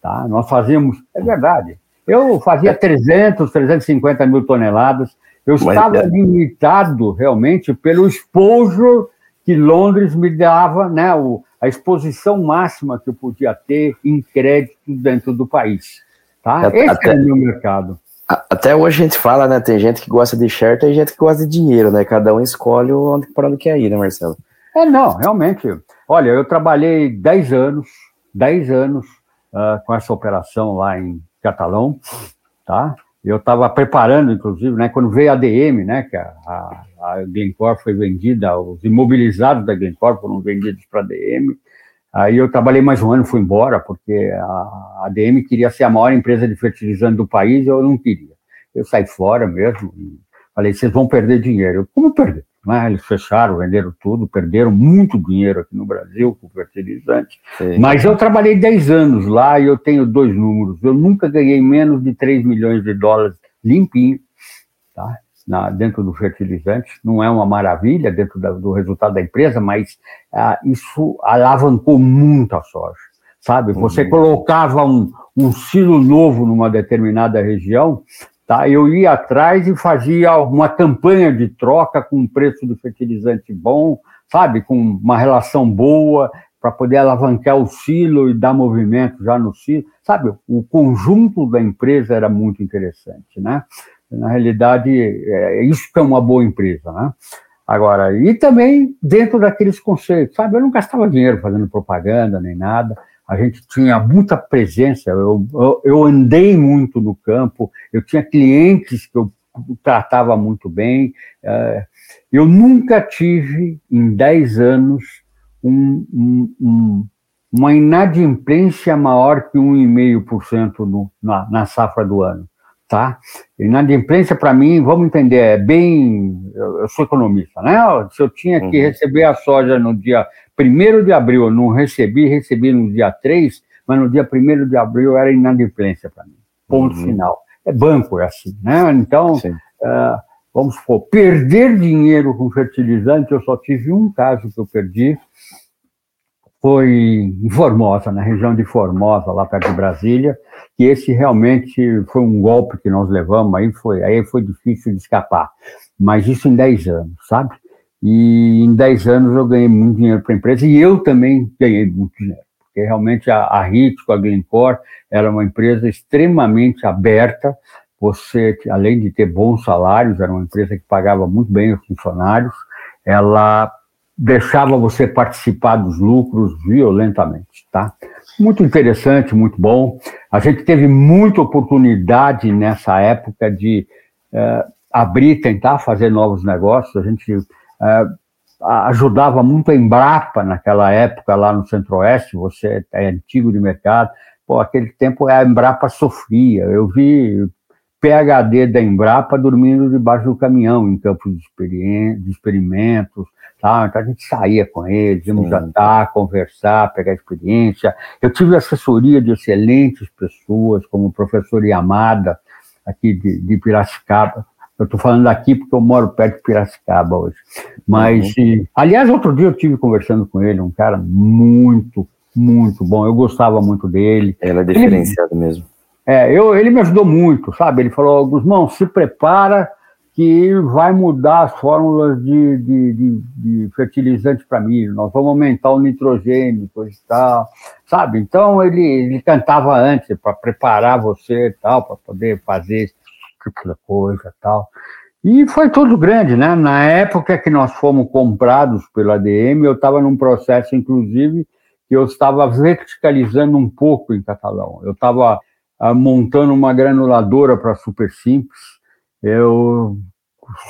Tá? Nós fazíamos, é verdade. Eu fazia 300, 350 mil toneladas. Eu estava é. limitado realmente pelo exposure que Londres me dava, né, o, a exposição máxima que eu podia ter em crédito dentro do país. Tá? Esse até, é o meu mercado. Até hoje a gente fala, né? Tem gente que gosta de share, tem gente que gosta de dinheiro, né? Cada um escolhe onde, para onde quer ir, né, Marcelo? É, não, realmente. Olha, eu trabalhei 10 anos, 10 anos uh, com essa operação lá em Catalão, tá? Eu estava preparando, inclusive, né, quando veio a DM, né, que a, a, a Glencore foi vendida, os imobilizados da Glencore foram vendidos para a DM, Aí eu trabalhei mais um ano, fui embora, porque a ADM queria ser a maior empresa de fertilizante do país, eu não queria. Eu saí fora mesmo e falei, vocês vão perder dinheiro. Eu, como perder? Né? Eles fecharam, venderam tudo, perderam muito dinheiro aqui no Brasil com fertilizante. Sim. Mas eu trabalhei 10 anos lá e eu tenho dois números. Eu nunca ganhei menos de 3 milhões de dólares limpinho. Tá? Na, dentro do fertilizante. Não é uma maravilha dentro da, do resultado da empresa, mas ah, isso alavancou muito a soja. Sabe? Você uhum. colocava um, um silo novo numa determinada região, tá? eu ia atrás e fazia uma campanha de troca com um preço do fertilizante bom, sabe? Com uma relação boa, para poder alavancar o silo e dar movimento já no silo. Sabe, o conjunto da empresa era muito interessante, né? Na realidade, é, isso que é uma boa empresa, né? Agora, e também dentro daqueles conceitos, sabe? Eu não gastava dinheiro fazendo propaganda nem nada, a gente tinha muita presença, eu, eu, eu andei muito no campo, eu tinha clientes que eu tratava muito bem. É, eu nunca tive, em 10 anos, um, um, um, uma inadimplência maior que 1,5% na, na safra do ano. Tá? Inadimplência, para mim, vamos entender, é bem. Eu, sou economista, né? Se eu tinha que uhum. receber a soja no dia 1 de abril, eu não recebi, recebi no dia 3, mas no dia 1 de abril era inadimplência para mim. Ponto uhum. final. É banco, é assim, né? Então, uh, vamos supor, perder dinheiro com fertilizante, eu só tive um caso que eu perdi, foi em Formosa, na região de Formosa, lá perto de Brasília, que esse realmente foi um golpe que nós levamos, aí foi, aí foi difícil de escapar. Mas isso em 10 anos, sabe? E em 10 anos eu ganhei muito dinheiro para a empresa e eu também ganhei muito dinheiro, porque realmente a, a Ritco, a Glencore, era uma empresa extremamente aberta. Você, além de ter bons salários, era uma empresa que pagava muito bem os funcionários, ela deixava você participar dos lucros violentamente, tá? Muito interessante, muito bom. A gente teve muita oportunidade nessa época de uh, abrir, tentar fazer novos negócios. A gente uh, ajudava muito a Embrapa naquela época lá no Centro-Oeste. Você é antigo de mercado. Pô, aquele tempo a Embrapa sofria. Eu vi PhD da Embrapa dormindo debaixo do caminhão em campos de, de experimentos Tá? Então a gente saía com eles, íamos Sim. jantar, conversar, pegar experiência. Eu tive assessoria de excelentes pessoas, como o professor Yamada, aqui de, de Piracicaba. Eu estou falando aqui porque eu moro perto de Piracicaba hoje. Mas, uhum. e, aliás, outro dia eu tive conversando com ele, um cara muito, muito bom. Eu gostava muito dele. Ele é diferenciado ele, mesmo. É, eu, ele me ajudou muito, sabe? Ele falou, Guzmão, se prepara que vai mudar as fórmulas de, de, de, de fertilizante para milho, nós vamos aumentar o nitrogênio, coisa e tal, sabe? Então ele, ele cantava antes para preparar você e tal, para poder fazer esse tipo coisa e tal. E foi tudo grande, né? Na época que nós fomos comprados pela ADM, eu estava num processo, inclusive, que eu estava verticalizando um pouco em Catalão. Eu estava ah, montando uma granuladora para super simples, eu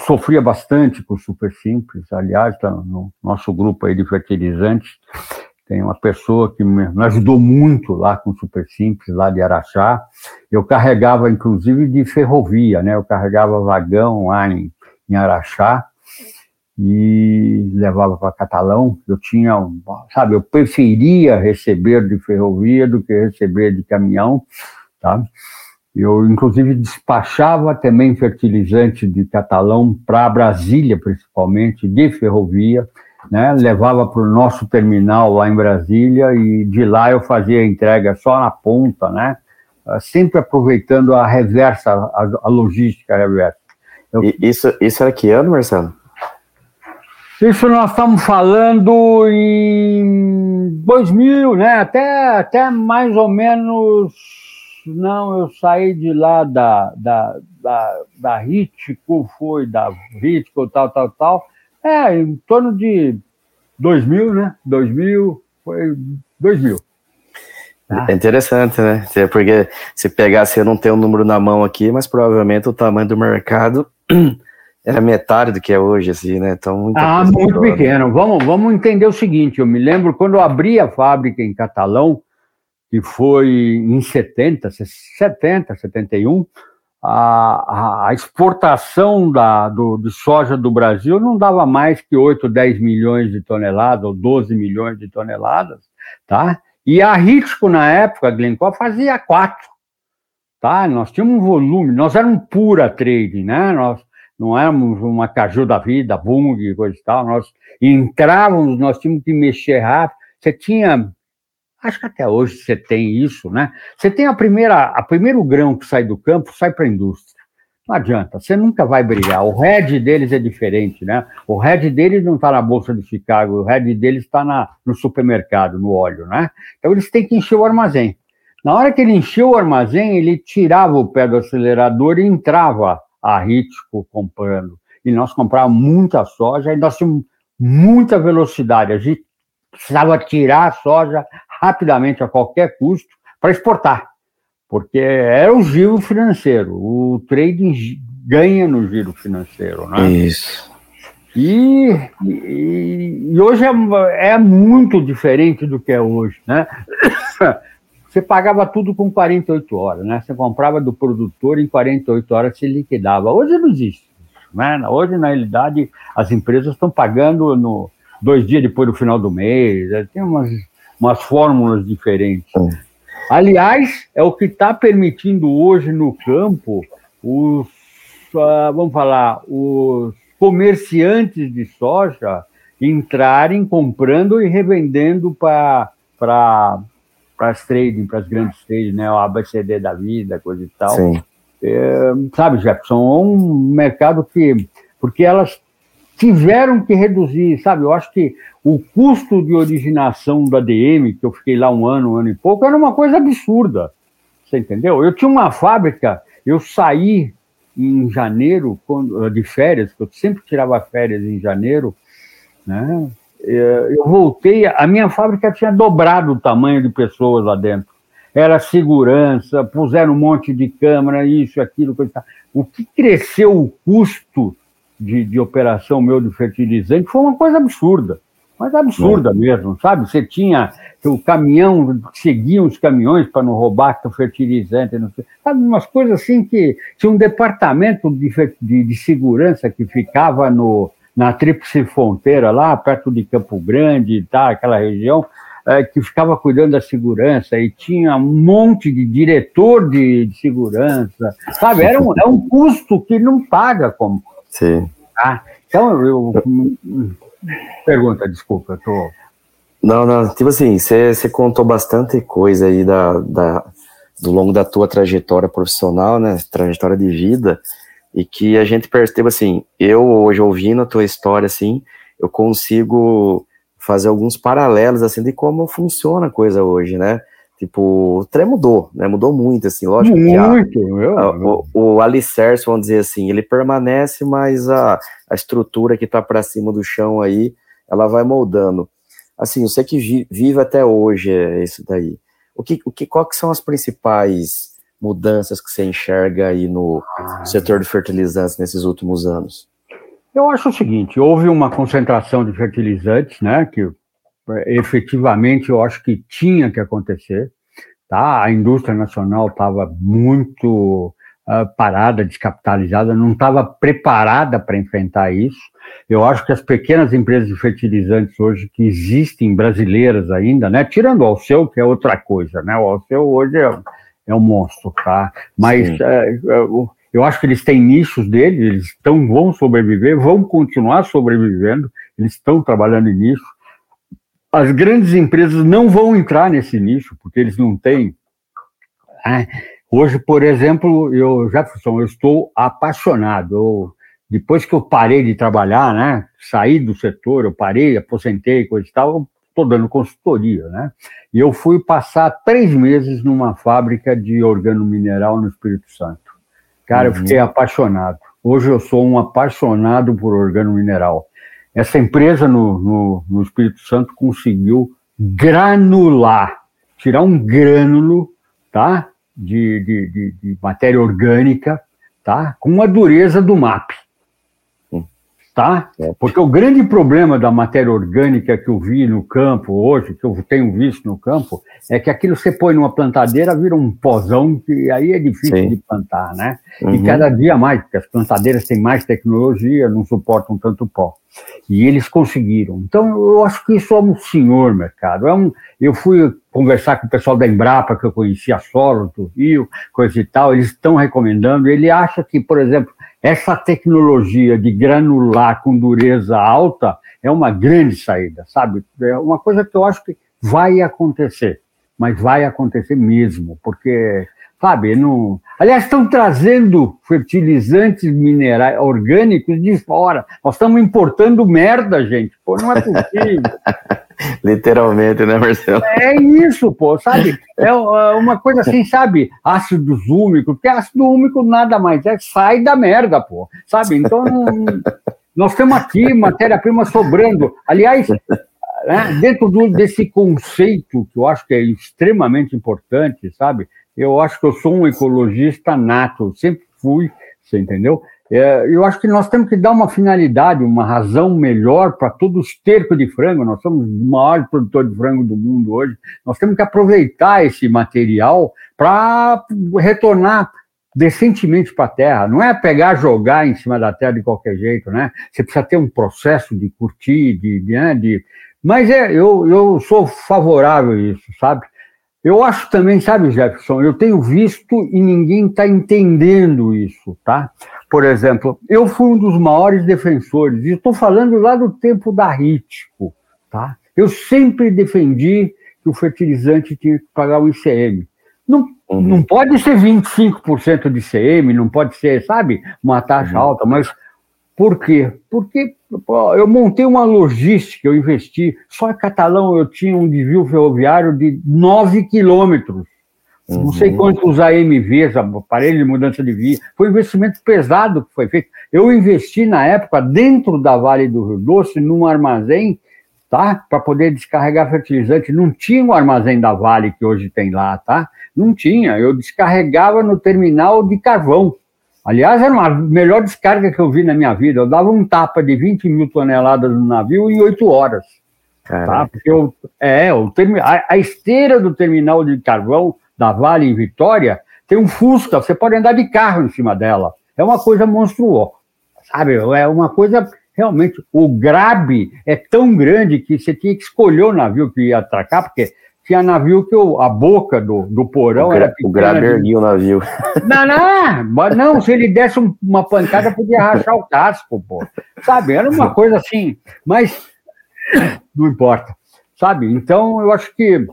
sofria bastante com o Super Simples, aliás, tá no nosso grupo aí de fertilizantes, tem uma pessoa que me ajudou muito lá com o Super Simples, lá de Araxá. Eu carregava, inclusive, de ferrovia, né? Eu carregava vagão lá em, em Araxá e levava para Catalão. Eu tinha, sabe, eu preferia receber de ferrovia do que receber de caminhão, tá? Eu, inclusive, despachava também fertilizante de catalão para Brasília, principalmente, de ferrovia, né? levava para o nosso terminal lá em Brasília e de lá eu fazia a entrega só na ponta, né? Ah, sempre aproveitando a reversa, a, a logística reversa. Eu... isso, isso era que ano, Marcelo? Isso nós estamos falando em 2000, né? Até, até mais ou menos não, eu saí de lá da, da, da, da Ritco, foi da Ritco, tal, tal, tal. É, em torno de 2000, né? 2000, foi 2000. É interessante, né? Porque se pegasse, eu não tenho o um número na mão aqui, mas provavelmente o tamanho do mercado *clears throat* era metade do que é hoje, assim, né? Então, ah, muito né? pequeno. Vamos, vamos entender o seguinte: eu me lembro quando eu abri a fábrica em Catalão, que foi em 70, 70, 71, a, a exportação da, do, de soja do Brasil não dava mais que 8, 10 milhões de toneladas, ou 12 milhões de toneladas, tá? E a Risco, na época, Glencore, fazia 4, tá? Nós tínhamos um volume, nós éramos pura trading, né? Nós não éramos uma caju da vida, Bung, coisa e tal, nós entrávamos, nós tínhamos que mexer rápido, você tinha Acho que até hoje você tem isso, né? Você tem a primeira, a primeiro grão que sai do campo, sai para a indústria. Não adianta, você nunca vai brigar. O head deles é diferente, né? O head deles não está na Bolsa de Chicago, o head deles está no supermercado, no óleo, né? Então eles têm que encher o armazém. Na hora que ele encheu o armazém, ele tirava o pé do acelerador e entrava a Ritco comprando. E nós comprávamos muita soja e nós tínhamos muita velocidade. A gente precisava tirar a soja rapidamente, a qualquer custo, para exportar, porque era o giro financeiro. O trading ganha no giro financeiro, né? Isso. E, e, e hoje é, é, muito diferente do que é hoje, né? *coughs* Você pagava tudo com 48 horas, né? Você comprava do produtor em 48 horas se liquidava. Hoje não existe. Né? Hoje, na realidade, as empresas estão pagando no dois dias depois do final do mês. Né? Tem umas, umas fórmulas diferentes. Aliás, é o que está permitindo hoje no campo os, uh, vamos falar, os comerciantes de soja entrarem comprando e revendendo para as trading, para as grandes trading, né? O ABCD da vida, coisa e tal. Sim. É, sabe, Jefferson, é um mercado que. Porque elas tiveram que reduzir, sabe? Eu acho que o custo de originação da DM, que eu fiquei lá um ano, um ano e pouco, era uma coisa absurda. Você entendeu? Eu tinha uma fábrica, eu saí em janeiro quando, de férias, que eu sempre tirava férias em janeiro, né? É, eu voltei, a minha fábrica tinha dobrado o tamanho de pessoas lá dentro. Era segurança, puseram um monte de câmera, isso, aquilo, coisa. O que cresceu o custo de, de operação meu de fertilizante foi uma coisa absurda. Mas absurda é. mesmo, sabe? Você tinha o caminhão, seguiam os caminhões para não roubar o fertilizante, não sei, sabe? Umas coisas assim que tinha um departamento de, de, de segurança que ficava no, na Tríplice Fronteira, lá perto de Campo Grande, tá, aquela região, é, que ficava cuidando da segurança e tinha um monte de diretor de, de segurança, sabe? Era um, é um custo que não paga como. Sim. Tá? Então, eu, Pergunta, desculpa, eu tô. Não, não, tipo assim, você contou bastante coisa aí da, da, do longo da tua trajetória profissional, né, trajetória de vida, e que a gente percebe, assim, eu hoje ouvindo a tua história, assim, eu consigo fazer alguns paralelos, assim, de como funciona a coisa hoje, né, tipo, o trem mudou, né, mudou muito, assim, lógico muito, que a, a, o, o alicerce, vamos dizer assim, ele permanece, mas a, a estrutura que está para cima do chão aí, ela vai moldando. Assim, você que vive até hoje é isso daí. O que, o que, qual que são as principais mudanças que você enxerga aí no setor de fertilizantes nesses últimos anos? Eu acho o seguinte, houve uma concentração de fertilizantes, né, que efetivamente eu acho que tinha que acontecer, tá? A indústria nacional estava muito uh, parada, descapitalizada, não estava preparada para enfrentar isso. Eu acho que as pequenas empresas de fertilizantes hoje que existem, brasileiras ainda, né? Tirando o Alceu, que é outra coisa, né? O Alceu hoje é, é um monstro, tá? Mas uh, eu acho que eles têm nichos deles, eles tão, vão sobreviver, vão continuar sobrevivendo, eles estão trabalhando nisso. As grandes empresas não vão entrar nesse nicho, porque eles não têm. Né? Hoje, por exemplo, eu, Jefferson, eu estou apaixonado. Eu, depois que eu parei de trabalhar, né, saí do setor, eu parei, aposentei, coisa e tal, estou dando consultoria, né? E eu fui passar três meses numa fábrica de organo mineral no Espírito Santo. Cara, uhum. eu fiquei apaixonado. Hoje eu sou um apaixonado por organo mineral. Essa empresa no, no, no Espírito Santo conseguiu granular, tirar um grânulo, tá? de, de, de, de matéria orgânica, tá? com a dureza do MAP. Tá? É. Porque o grande problema da matéria orgânica que eu vi no campo hoje, que eu tenho visto no campo, é que aquilo você põe numa plantadeira, vira um pozão, que aí é difícil Sim. de plantar, né? Uhum. E cada dia mais, porque as plantadeiras têm mais tecnologia, não suportam tanto pó. E eles conseguiram. Então, eu acho que isso é um senhor mercado. É um, eu fui conversar com o pessoal da Embrapa, que eu conhecia, Solos do Rio, coisa e tal, eles estão recomendando. Ele acha que, por exemplo, essa tecnologia de granular com dureza alta é uma grande saída, sabe? É uma coisa que eu acho que vai acontecer, mas vai acontecer mesmo, porque sabe? Não... Aliás, estão trazendo fertilizantes minerais orgânicos de fora. Nós estamos importando merda, gente. Pô, não é possível. *laughs* Literalmente, né, Marcelo? É isso, pô, sabe? É, é uma coisa assim, sabe? Ácido úmicos, porque ácido úmico nada mais é sai da merda, pô, sabe? Então, nós temos aqui matéria-prima sobrando. Aliás, né, dentro do, desse conceito que eu acho que é extremamente importante, sabe? Eu acho que eu sou um ecologista nato, sempre fui, você entendeu? É, eu acho que nós temos que dar uma finalidade, uma razão melhor para todo o esterco de frango. Nós somos o maior produtor de frango do mundo hoje. Nós temos que aproveitar esse material para retornar decentemente para a terra. Não é pegar, jogar em cima da terra de qualquer jeito, né? Você precisa ter um processo de curtir, de, de, né? de... mas é, eu, eu sou favorável a isso, sabe? Eu acho também, sabe, Jefferson, eu tenho visto e ninguém está entendendo isso, tá? Por exemplo, eu fui um dos maiores defensores, e estou falando lá do tempo da Ritco, tá? Eu sempre defendi que o fertilizante tinha que pagar o ICM. Não, uhum. não pode ser 25% de ICM, não pode ser, sabe, uma taxa uhum. alta, mas por quê? Porque eu montei uma logística, eu investi. Só em Catalão eu tinha um desvio ferroviário de 9 quilômetros. Uhum. Não sei uhum. quantos AMVs, aparelho de mudança de via. Foi um investimento pesado que foi feito. Eu investi na época dentro da Vale do Rio Doce, num armazém, tá? Para poder descarregar fertilizante. Não tinha o um armazém da Vale que hoje tem lá, tá? Não tinha. Eu descarregava no terminal de carvão. Aliás, era a melhor descarga que eu vi na minha vida. Eu dava um tapa de 20 mil toneladas no navio em oito horas. Tá? Porque eu, é, o termi, a, a, esteira do terminal de carvão da Vale em Vitória tem um Fusca, você pode andar de carro em cima dela. É uma coisa monstruosa, sabe? É uma coisa realmente. O grabe é tão grande que você tinha que escolher o navio que ia atracar, porque tinha navio que a boca do, do porão o era pequena. O erguia o navio. *laughs* Não, não, não, se ele desse uma pancada, podia rachar o casco, pô. Sabe, era uma coisa assim, mas não importa, sabe? Então, eu acho que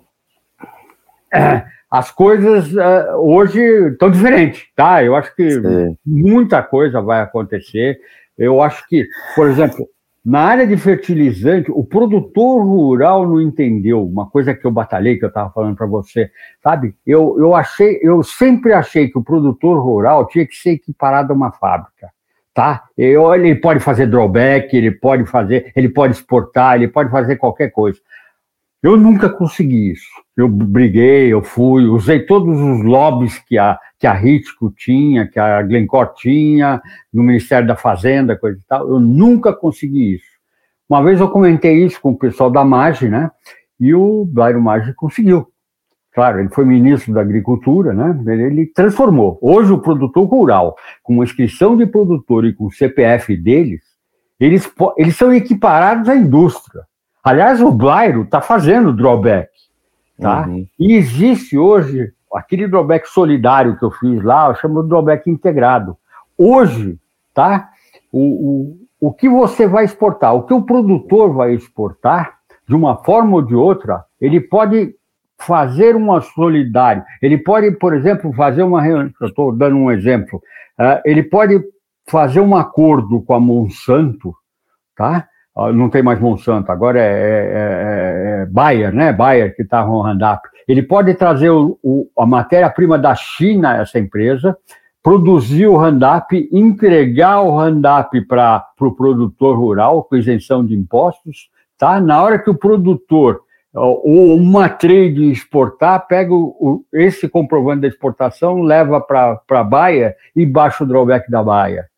é, as coisas é, hoje estão diferentes, tá? Eu acho que Sim. muita coisa vai acontecer. Eu acho que, por exemplo, na área de fertilizante, o produtor rural não entendeu uma coisa que eu batalhei, que eu estava falando para você, sabe? Eu, eu achei, eu sempre achei que o produtor rural tinha que ser equiparado a uma fábrica, tá? Ele pode fazer drawback, ele pode fazer, ele pode exportar, ele pode fazer qualquer coisa. Eu nunca consegui isso. Eu briguei, eu fui, usei todos os lobbies que a, que a Ritco tinha, que a Glencore tinha, no Ministério da Fazenda, coisa e tal. Eu nunca consegui isso. Uma vez eu comentei isso com o pessoal da MAGE, né? E o Blairo Maggi conseguiu. Claro, ele foi ministro da Agricultura, né? Ele transformou. Hoje, o produtor rural, com inscrição de produtor e com o CPF deles, eles, eles são equiparados à indústria. Aliás, o Blairo está fazendo drawback. Tá? Uhum. E existe hoje aquele drawback solidário que eu fiz lá, eu chamo de drawback integrado. Hoje, tá? O, o, o que você vai exportar, o que o produtor vai exportar, de uma forma ou de outra, ele pode fazer uma solidário. Ele pode, por exemplo, fazer uma reunião. Eu estou dando um exemplo. Uh, ele pode fazer um acordo com a Monsanto, tá? Não tem mais Monsanto, agora é, é, é, é Bayer, né? Bayer que está no Roundup. Ele pode trazer o, o, a matéria-prima da China, essa empresa, produzir o Roundup, entregar o Roundup para o pro produtor rural, com isenção de impostos, tá? Na hora que o produtor ou uma trade exportar, pega o, o, esse comprovante da exportação, leva para a Baia e baixa o drawback da Baia.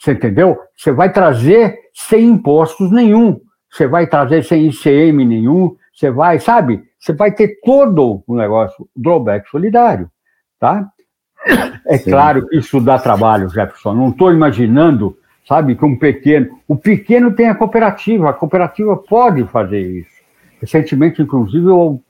Você entendeu? Você vai trazer sem impostos nenhum, você vai trazer sem ICM nenhum, você vai, sabe? Você vai ter todo o negócio drawback solidário, tá? É Sim. claro que isso dá trabalho, Jefferson. Não estou imaginando, sabe, que um pequeno. O pequeno tem a cooperativa, a cooperativa pode fazer isso. Recentemente, inclusive, eu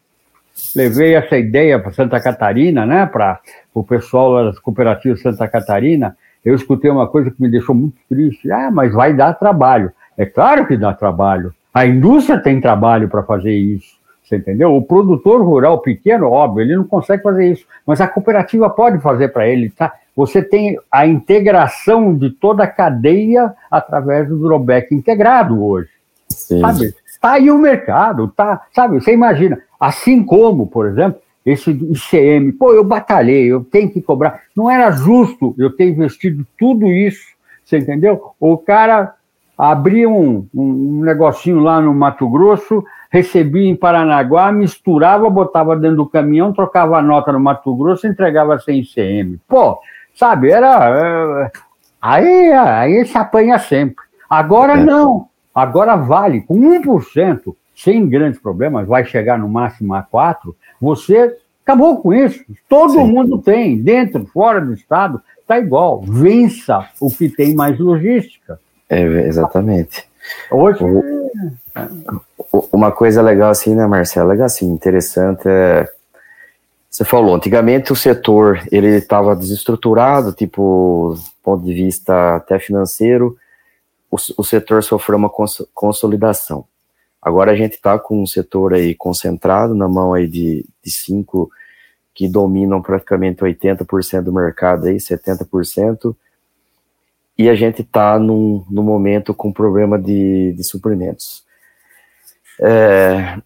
levei essa ideia para Santa Catarina, né, para o pessoal das cooperativas Santa Catarina. Eu escutei uma coisa que me deixou muito triste. Ah, mas vai dar trabalho. É claro que dá trabalho. A indústria tem trabalho para fazer isso. Você entendeu? O produtor rural pequeno, óbvio, ele não consegue fazer isso, mas a cooperativa pode fazer para ele, tá? Você tem a integração de toda a cadeia através do drawback integrado hoje. Sim. Sabe? Está aí o mercado, tá? Sabe? Você imagina, assim como, por exemplo, esse ICM, pô, eu batalhei, eu tenho que cobrar. Não era justo eu ter investido tudo isso, você entendeu? O cara abria um, um negocinho lá no Mato Grosso, recebia em Paranaguá, misturava, botava dentro do caminhão, trocava a nota no Mato Grosso e entregava sem ICM. Pô, sabe, era. É, aí, aí se apanha sempre. Agora é. não, agora vale, com 1%, sem grandes problemas, vai chegar no máximo a 4%, você acabou com isso. Todo Sim. mundo tem, dentro, fora do Estado, está igual. Vença o que tem mais logística. É, exatamente. Hoje. O, uma coisa legal assim, né, Marcelo? Legal assim, interessante é. Você falou, antigamente o setor ele estava desestruturado, tipo, do ponto de vista até financeiro, o, o setor sofreu uma cons consolidação. Agora a gente está com um setor aí concentrado na mão aí de, de cinco que dominam praticamente 80% do mercado aí, 70%, e a gente está num, num momento com problema de, de suprimentos. É,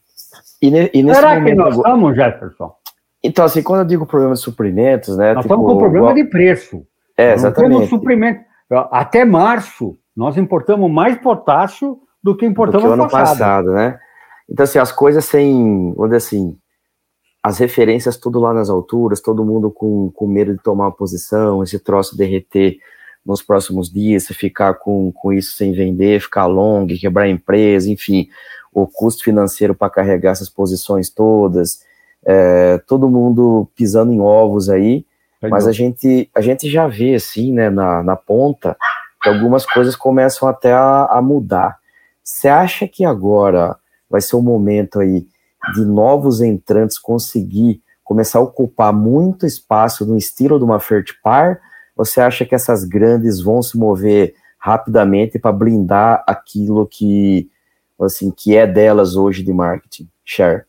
e, ne, e nesse Será momento, que nós estamos, Jefferson? Então, assim, quando eu digo problema de suprimentos, né? Nós tipo, estamos com problema igual... de preço. É, exatamente. suprimento. Até março, nós importamos mais potássio do que importamos do que ano passado. passado, né? Então, assim, as coisas sem, vamos dizer assim, as referências tudo lá nas alturas, todo mundo com, com medo de tomar uma posição, esse troço derreter nos próximos dias, ficar com, com isso sem vender, ficar long, quebrar a empresa, enfim, o custo financeiro para carregar essas posições todas, é, todo mundo pisando em ovos aí, mas a gente, a gente já vê assim, né, na, na ponta, que algumas coisas começam até a, a mudar. Você acha que agora vai ser o um momento aí de novos entrantes conseguir começar a ocupar muito espaço no estilo de uma Fertipar? Você acha que essas grandes vão se mover rapidamente para blindar aquilo que assim que é delas hoje de marketing? Share.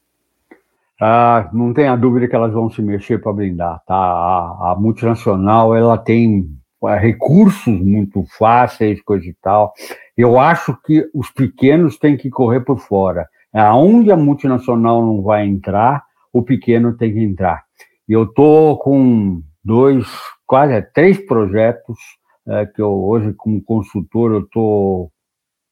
Ah, não tenha dúvida que elas vão se mexer para blindar, tá? A, a, multinacional ela tem recursos muito fáceis, coisa e tal. Eu acho que os pequenos têm que correr por fora. Aonde a multinacional não vai entrar, o pequeno tem que entrar. Eu estou com dois, quase três projetos é, que eu hoje, como consultor, eu estou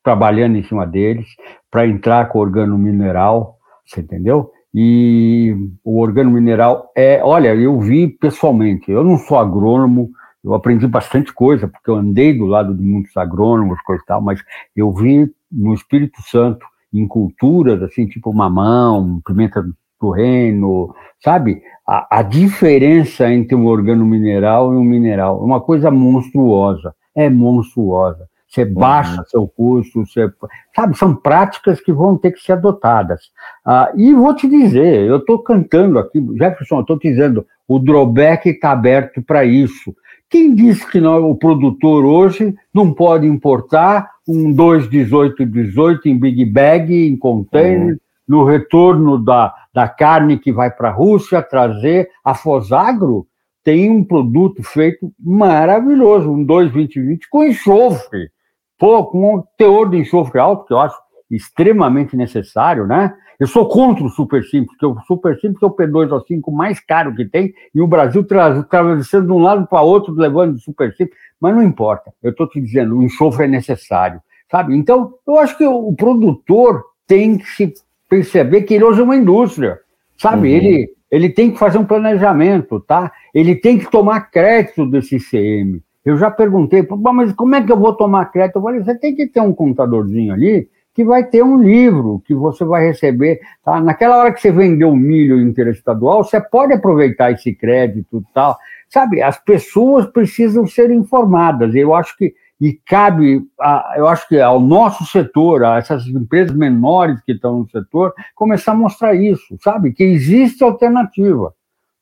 trabalhando em cima deles para entrar com organo mineral, você entendeu? E o organo mineral é, olha, eu vi pessoalmente, eu não sou agrônomo, eu aprendi bastante coisa, porque eu andei do lado de muitos agrônomos, coisa e tal, mas eu vi no Espírito Santo em culturas, assim, tipo mamão, pimenta do reino, sabe? A, a diferença entre um organo mineral e um mineral é uma coisa monstruosa, é monstruosa. Você uhum. baixa uhum. seu custo, você, sabe? São práticas que vão ter que ser adotadas. Ah, e vou te dizer, eu estou cantando aqui, Jefferson, eu estou dizendo, o drawback está aberto para isso. Quem disse que não, o produtor hoje não pode importar um 21818 em Big Bag, em container, uhum. no retorno da, da carne que vai para a Rússia, trazer a Fosagro? Tem um produto feito maravilhoso, um 22020 com enxofre. Pô, com um teor de enxofre alto, que eu acho extremamente necessário, né? Eu sou contra o Super Simples, porque o Super Simples é o P2O5 mais caro que tem, e o Brasil atravessando de um lado para outro, levando o Super Simples, mas não importa. Eu estou te dizendo, o enxofre é necessário, sabe? Então, eu acho que o produtor tem que se perceber que ele hoje é uma indústria, sabe? Uhum. Ele, ele tem que fazer um planejamento, tá? Ele tem que tomar crédito desse ICM. Eu já perguntei, mas como é que eu vou tomar crédito? Eu falei, você tem que ter um contadorzinho ali que vai ter um livro que você vai receber. Tá? Naquela hora que você vendeu o milho interestadual, você pode aproveitar esse crédito e tal. Sabe, as pessoas precisam ser informadas. Eu acho que, e cabe, a, eu acho que ao nosso setor, a essas empresas menores que estão no setor, começar a mostrar isso, sabe? Que existe alternativa,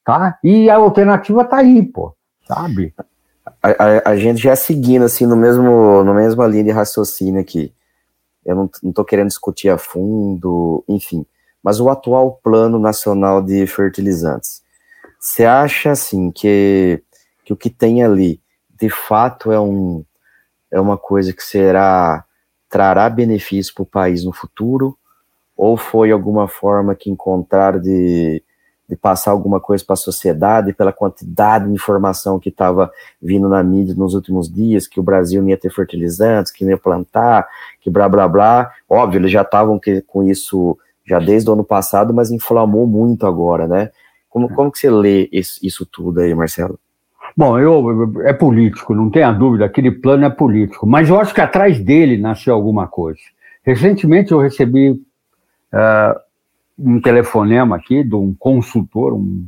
tá? E a alternativa está aí, pô, sabe? A, a, a, gente já seguindo, assim, no mesmo, no mesma linha de raciocínio aqui eu não estou querendo discutir a fundo, enfim, mas o atual plano nacional de fertilizantes, você acha assim que, que o que tem ali de fato é um é uma coisa que será trará benefício para o país no futuro? Ou foi alguma forma que encontraram de de passar alguma coisa para a sociedade, pela quantidade de informação que estava vindo na mídia nos últimos dias, que o Brasil não ia ter fertilizantes, que não ia plantar, que blá blá blá. Óbvio, eles já estavam com isso já desde o ano passado, mas inflamou muito agora, né? Como, como que você lê isso, isso tudo aí, Marcelo? Bom, eu, é político, não tenha dúvida, aquele plano é político, mas eu acho que atrás dele nasceu alguma coisa. Recentemente eu recebi uh, um telefonema aqui de um consultor, um,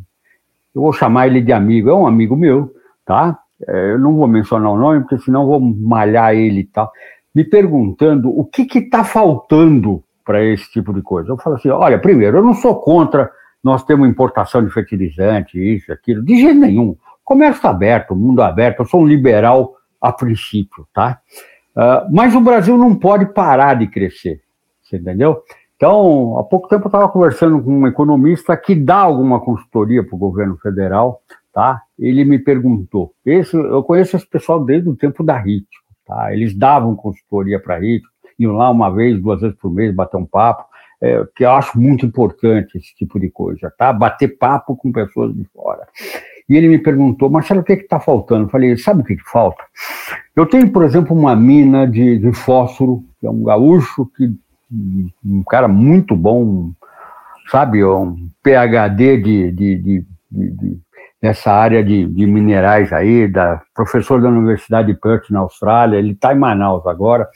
eu vou chamar ele de amigo, é um amigo meu, tá? É, eu não vou mencionar o nome, porque senão vou malhar ele e tal, me perguntando o que está faltando para esse tipo de coisa. Eu falo assim: olha, primeiro, eu não sou contra nós temos importação de fertilizante, isso, aquilo, de jeito nenhum. Comércio aberto, mundo aberto, eu sou um liberal a princípio, tá? Uh, mas o Brasil não pode parar de crescer, você entendeu? Então, há pouco tempo eu estava conversando com um economista que dá alguma consultoria para o governo federal, tá? Ele me perguntou, esse, eu conheço esse pessoal desde o tempo da RIT, tá? Eles davam consultoria para a RIT, iam lá uma vez, duas vezes por mês, bater um papo, é, que eu acho muito importante esse tipo de coisa, tá? Bater papo com pessoas de fora. E ele me perguntou, Marcelo, o que é está faltando? Eu falei, sabe o que, que falta? Eu tenho, por exemplo, uma mina de, de fósforo, que é um gaúcho, que, um cara muito bom, sabe, um PhD de, de, de, de nessa área de, de, minerais aí, da professor da Universidade de Perth, na Austrália, ele está em Manaus agora,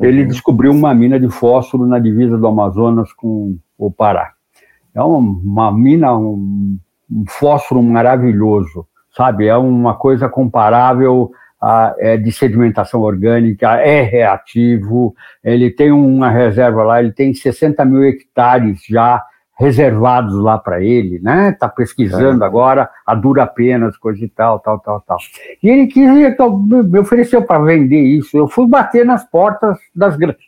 ele uhum. descobriu uma mina de fósforo na divisa do Amazonas com o Pará. É uma, mina, um, um, fósforo maravilhoso, sabe? É uma coisa comparável a, é de sedimentação orgânica, é reativo, ele tem uma reserva lá, ele tem 60 mil hectares já reservados lá para ele, né? Está pesquisando é. agora a dura penas, coisa e tal, tal, tal, tal. E ele quis, então, me ofereceu para vender isso. Eu fui bater nas portas das grandes.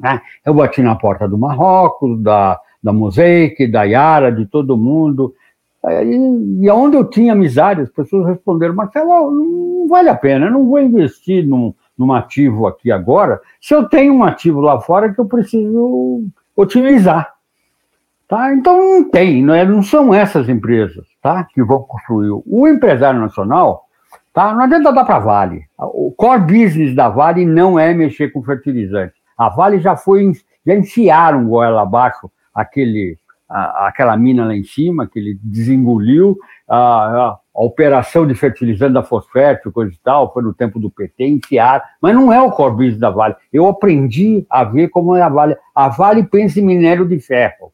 Né? Eu bati na porta do Marrocos, da, da Mosaic, da Yara, de todo mundo. E, e onde eu tinha amizade, as pessoas responderam, Marcelo, não vale a pena, eu não vou investir num, num ativo aqui agora, se eu tenho um ativo lá fora que eu preciso otimizar. Tá? Então não tem, não, é, não são essas empresas tá? que vão construir. O empresário nacional, tá? não adianta dar para a Vale. O core business da Vale não é mexer com fertilizante. A Vale já foi, já enfiaram goela abaixo aquele, a, aquela mina lá em cima, que ele desengoliu, a, a, a operação de fertilizante da Fosfértil, coisa e tal, foi no tempo do PT, enfiaram, mas não é o core da Vale. Eu aprendi a ver como é a Vale. A Vale pensa em minério de ferro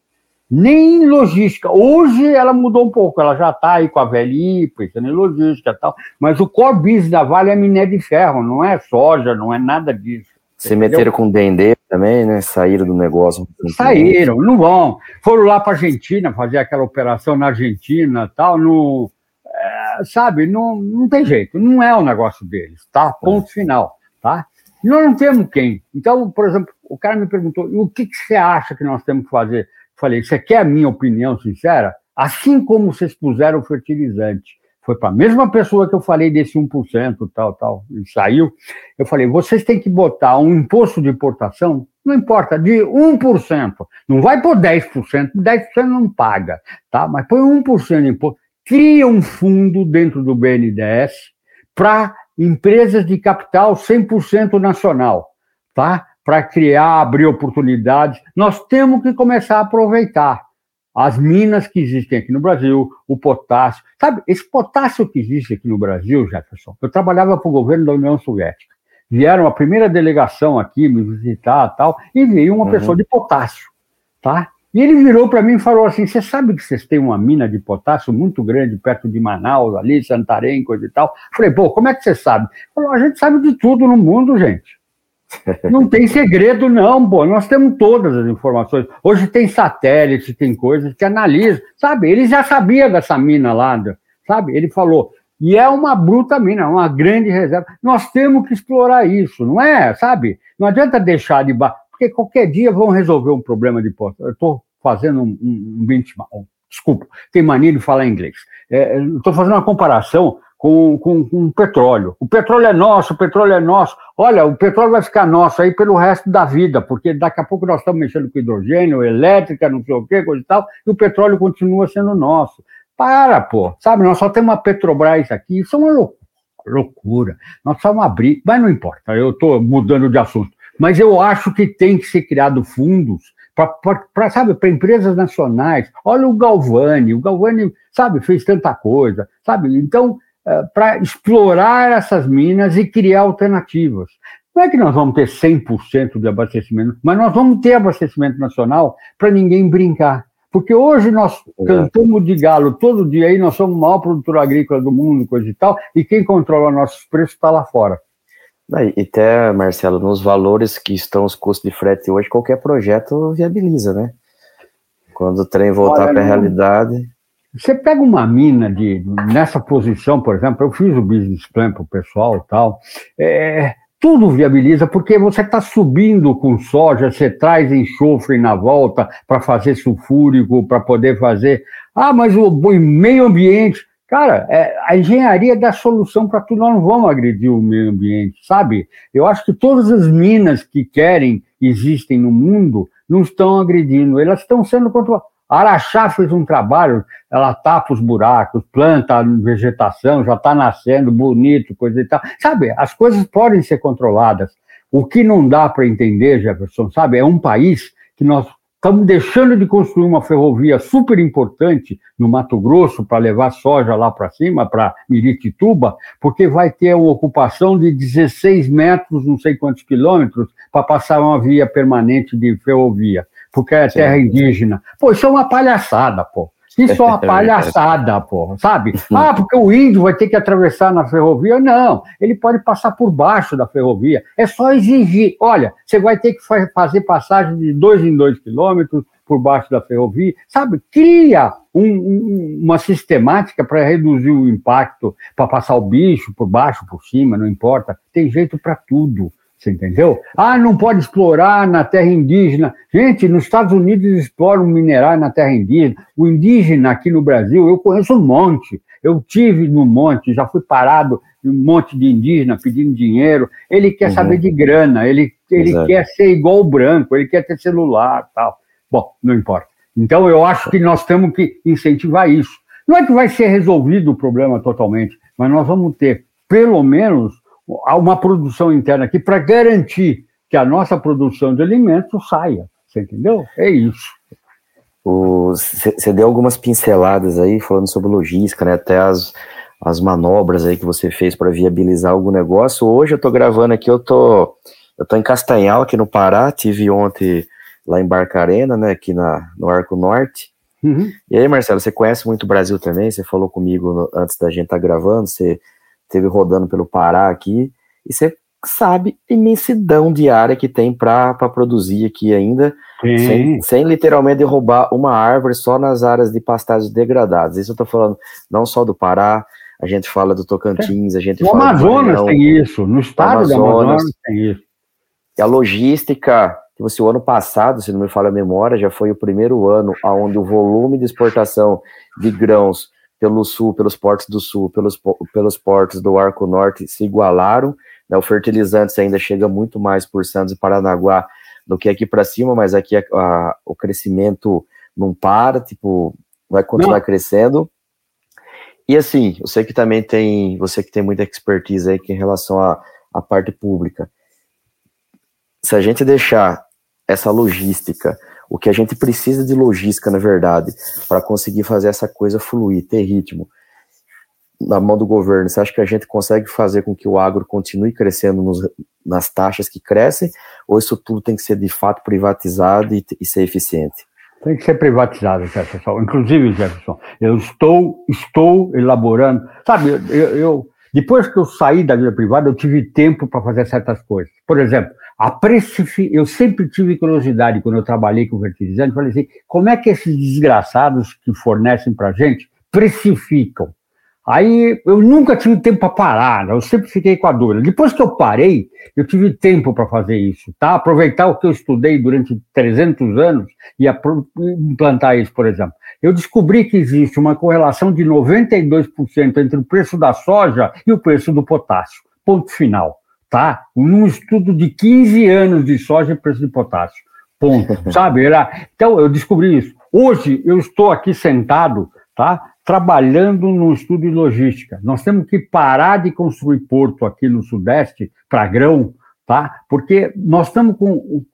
nem em logística. Hoje ela mudou um pouco, ela já está aí com a VLI, pensando em logística e tal, mas o core business da Vale é minério de ferro, não é soja, não é nada disso. Se meteram com o Dendê também, né? Saíram do negócio. Saíram, não vão. Foram lá para a Argentina fazer aquela operação na Argentina tal, no, é, sabe, não, não tem jeito, não é o negócio deles, tá? Ponto final, tá? Nós não temos quem. Então, por exemplo, o cara me perguntou, o que, que você acha que nós temos que fazer? Falei, você quer a minha opinião sincera? Assim como vocês puseram o fertilizante, foi para a mesma pessoa que eu falei desse 1%, tal, tal, e saiu. Eu falei, vocês têm que botar um imposto de importação, não importa, de 1%. Não vai por 10%, 10% não paga, tá? Mas põe 1% de imposto. Cria um fundo dentro do BNDES para empresas de capital 100% nacional, tá? para criar, abrir oportunidades. Nós temos que começar a aproveitar as minas que existem aqui no Brasil, o potássio. Sabe, esse potássio que existe aqui no Brasil, Jefferson, eu trabalhava para o governo da União Soviética. Vieram a primeira delegação aqui me visitar tal, e veio uma uhum. pessoa de potássio, tá? E ele virou para mim e falou assim: Você sabe que vocês têm uma mina de potássio muito grande perto de Manaus, ali, Santarém, coisa e tal? Falei, pô, como é que você sabe? Falou: A gente sabe de tudo no mundo, gente. Não tem segredo, não, pô. Nós temos todas as informações. Hoje tem satélite, tem coisas que analisam. Sabe, ele já sabia dessa mina lá, sabe? Ele falou. E é uma bruta mina, uma grande reserva. Nós temos que explorar isso, não é? Sabe? Não adianta deixar de porque qualquer dia vão resolver um problema de porta. Eu estou fazendo um, um, um benchmark. Desculpa, tem mania de falar inglês. É, estou fazendo uma comparação com, com, com petróleo. O petróleo é nosso, o petróleo é nosso. Olha, o petróleo vai ficar nosso aí pelo resto da vida, porque daqui a pouco nós estamos mexendo com hidrogênio, elétrica, não sei o quê, coisa e tal, e o petróleo continua sendo nosso. Para, pô. Sabe, nós só temos uma Petrobras aqui, isso é uma loucura. loucura. Nós precisamos abrir, mas não importa, eu estou mudando de assunto. Mas eu acho que tem que ser criado fundos para, sabe, para empresas nacionais. Olha o Galvani, o Galvani, sabe, fez tanta coisa, sabe? Então, para explorar essas minas e criar alternativas. Não é que nós vamos ter 100% de abastecimento, mas nós vamos ter abastecimento nacional para ninguém brincar. Porque hoje nós cantamos de galo todo dia aí, nós somos o maior produtor agrícola do mundo, coisa e tal, e quem controla nossos preços está lá fora. E até, Marcelo, nos valores que estão os custos de frete hoje, qualquer projeto viabiliza, né? Quando o trem voltar para a realidade. Você pega uma mina de nessa posição, por exemplo, eu fiz o business plan para o pessoal e tal. É, tudo viabiliza, porque você está subindo com soja, você traz enxofre na volta para fazer sulfúrico, para poder fazer. Ah, mas o, o meio ambiente. Cara, é, a engenharia dá solução para tudo, nós não vamos agredir o meio ambiente, sabe? Eu acho que todas as minas que querem, existem no mundo, não estão agredindo, elas estão sendo controladas. A Araxá fez um trabalho, ela tapa os buracos, planta vegetação, já está nascendo, bonito, coisa e tal. Sabe, as coisas podem ser controladas. O que não dá para entender, Jefferson, sabe, é um país que nós estamos deixando de construir uma ferrovia super importante no Mato Grosso para levar soja lá para cima, para Miritituba, porque vai ter uma ocupação de 16 metros, não sei quantos quilômetros, para passar uma via permanente de ferrovia porque é terra indígena. Pô, isso é uma palhaçada, pô. Isso é uma *laughs* palhaçada, pô, sabe? Ah, porque o índio vai ter que atravessar na ferrovia. Não, ele pode passar por baixo da ferrovia. É só exigir. Olha, você vai ter que fazer passagem de dois em dois quilômetros por baixo da ferrovia. Sabe? Cria um, um, uma sistemática para reduzir o impacto, para passar o bicho por baixo, por cima, não importa. Tem jeito para tudo. Você entendeu? Ah, não pode explorar na terra indígena. Gente, nos Estados Unidos exploram minerais na terra indígena. O indígena aqui no Brasil, eu conheço um monte. Eu tive no monte, já fui parado em um monte de indígena pedindo dinheiro. Ele quer uhum. saber de grana, ele, ele quer ser igual o branco, ele quer ter celular tal. Bom, não importa. Então eu acho que nós temos que incentivar isso. Não é que vai ser resolvido o problema totalmente, mas nós vamos ter, pelo menos, uma produção interna aqui para garantir que a nossa produção de alimentos saia. Você entendeu? É isso. Você deu algumas pinceladas aí falando sobre logística, né? Até as, as manobras aí que você fez para viabilizar algum negócio. Hoje eu estou gravando aqui, eu tô, eu tô em Castanhal, aqui no Pará, tive ontem lá em Barcarena, né, aqui na, no Arco Norte. Uhum. E aí, Marcelo, você conhece muito o Brasil também, você falou comigo no, antes da gente estar tá gravando, você teve rodando pelo Pará aqui, e você sabe a imensidão de área que tem para produzir aqui ainda, sem, sem, literalmente derrubar uma árvore só nas áreas de pastagens degradadas. Isso eu estou falando não só do Pará, a gente fala do Tocantins, a gente no fala Amazonas do tem isso, no estado do Amazonas tem isso. E a logística, que você o ano passado, se não me falha a memória, já foi o primeiro ano onde o volume de exportação de grãos pelo sul, pelos portos do sul, pelos, pelos portos do Arco Norte se igualaram. Né, o fertilizantes ainda chega muito mais por Santos e Paranaguá do que aqui para cima, mas aqui a, a, o crescimento não para, tipo, vai continuar não. crescendo. E assim, eu sei que também tem, você que tem muita expertise aí em relação à, à parte pública. Se a gente deixar essa logística o que a gente precisa de logística, na verdade, para conseguir fazer essa coisa fluir, ter ritmo na mão do governo. Você acha que a gente consegue fazer com que o agro continue crescendo nos, nas taxas que crescem, ou isso tudo tem que ser de fato privatizado e, e ser eficiente? Tem que ser privatizado, Jefferson. Inclusive, Jefferson, eu estou, estou elaborando. Sabe, eu, eu depois que eu saí da vida privada, eu tive tempo para fazer certas coisas. Por exemplo, a eu sempre tive curiosidade quando eu trabalhei com fertilizante, falei assim, como é que esses desgraçados que fornecem para gente precificam? Aí eu nunca tive tempo para parar, eu sempre fiquei com a dúvida. Depois que eu parei, eu tive tempo para fazer isso, tá? Aproveitar o que eu estudei durante 300 anos e implantar isso, por exemplo. Eu descobri que existe uma correlação de 92% entre o preço da soja e o preço do potássio. Ponto final tá? Num estudo de 15 anos de soja e preço de potássio. Ponto. *laughs* Sabe? Era... Então, eu descobri isso. Hoje, eu estou aqui sentado, tá? Trabalhando no estudo de logística. Nós temos que parar de construir porto aqui no Sudeste para grão, tá? Porque nós estamos com.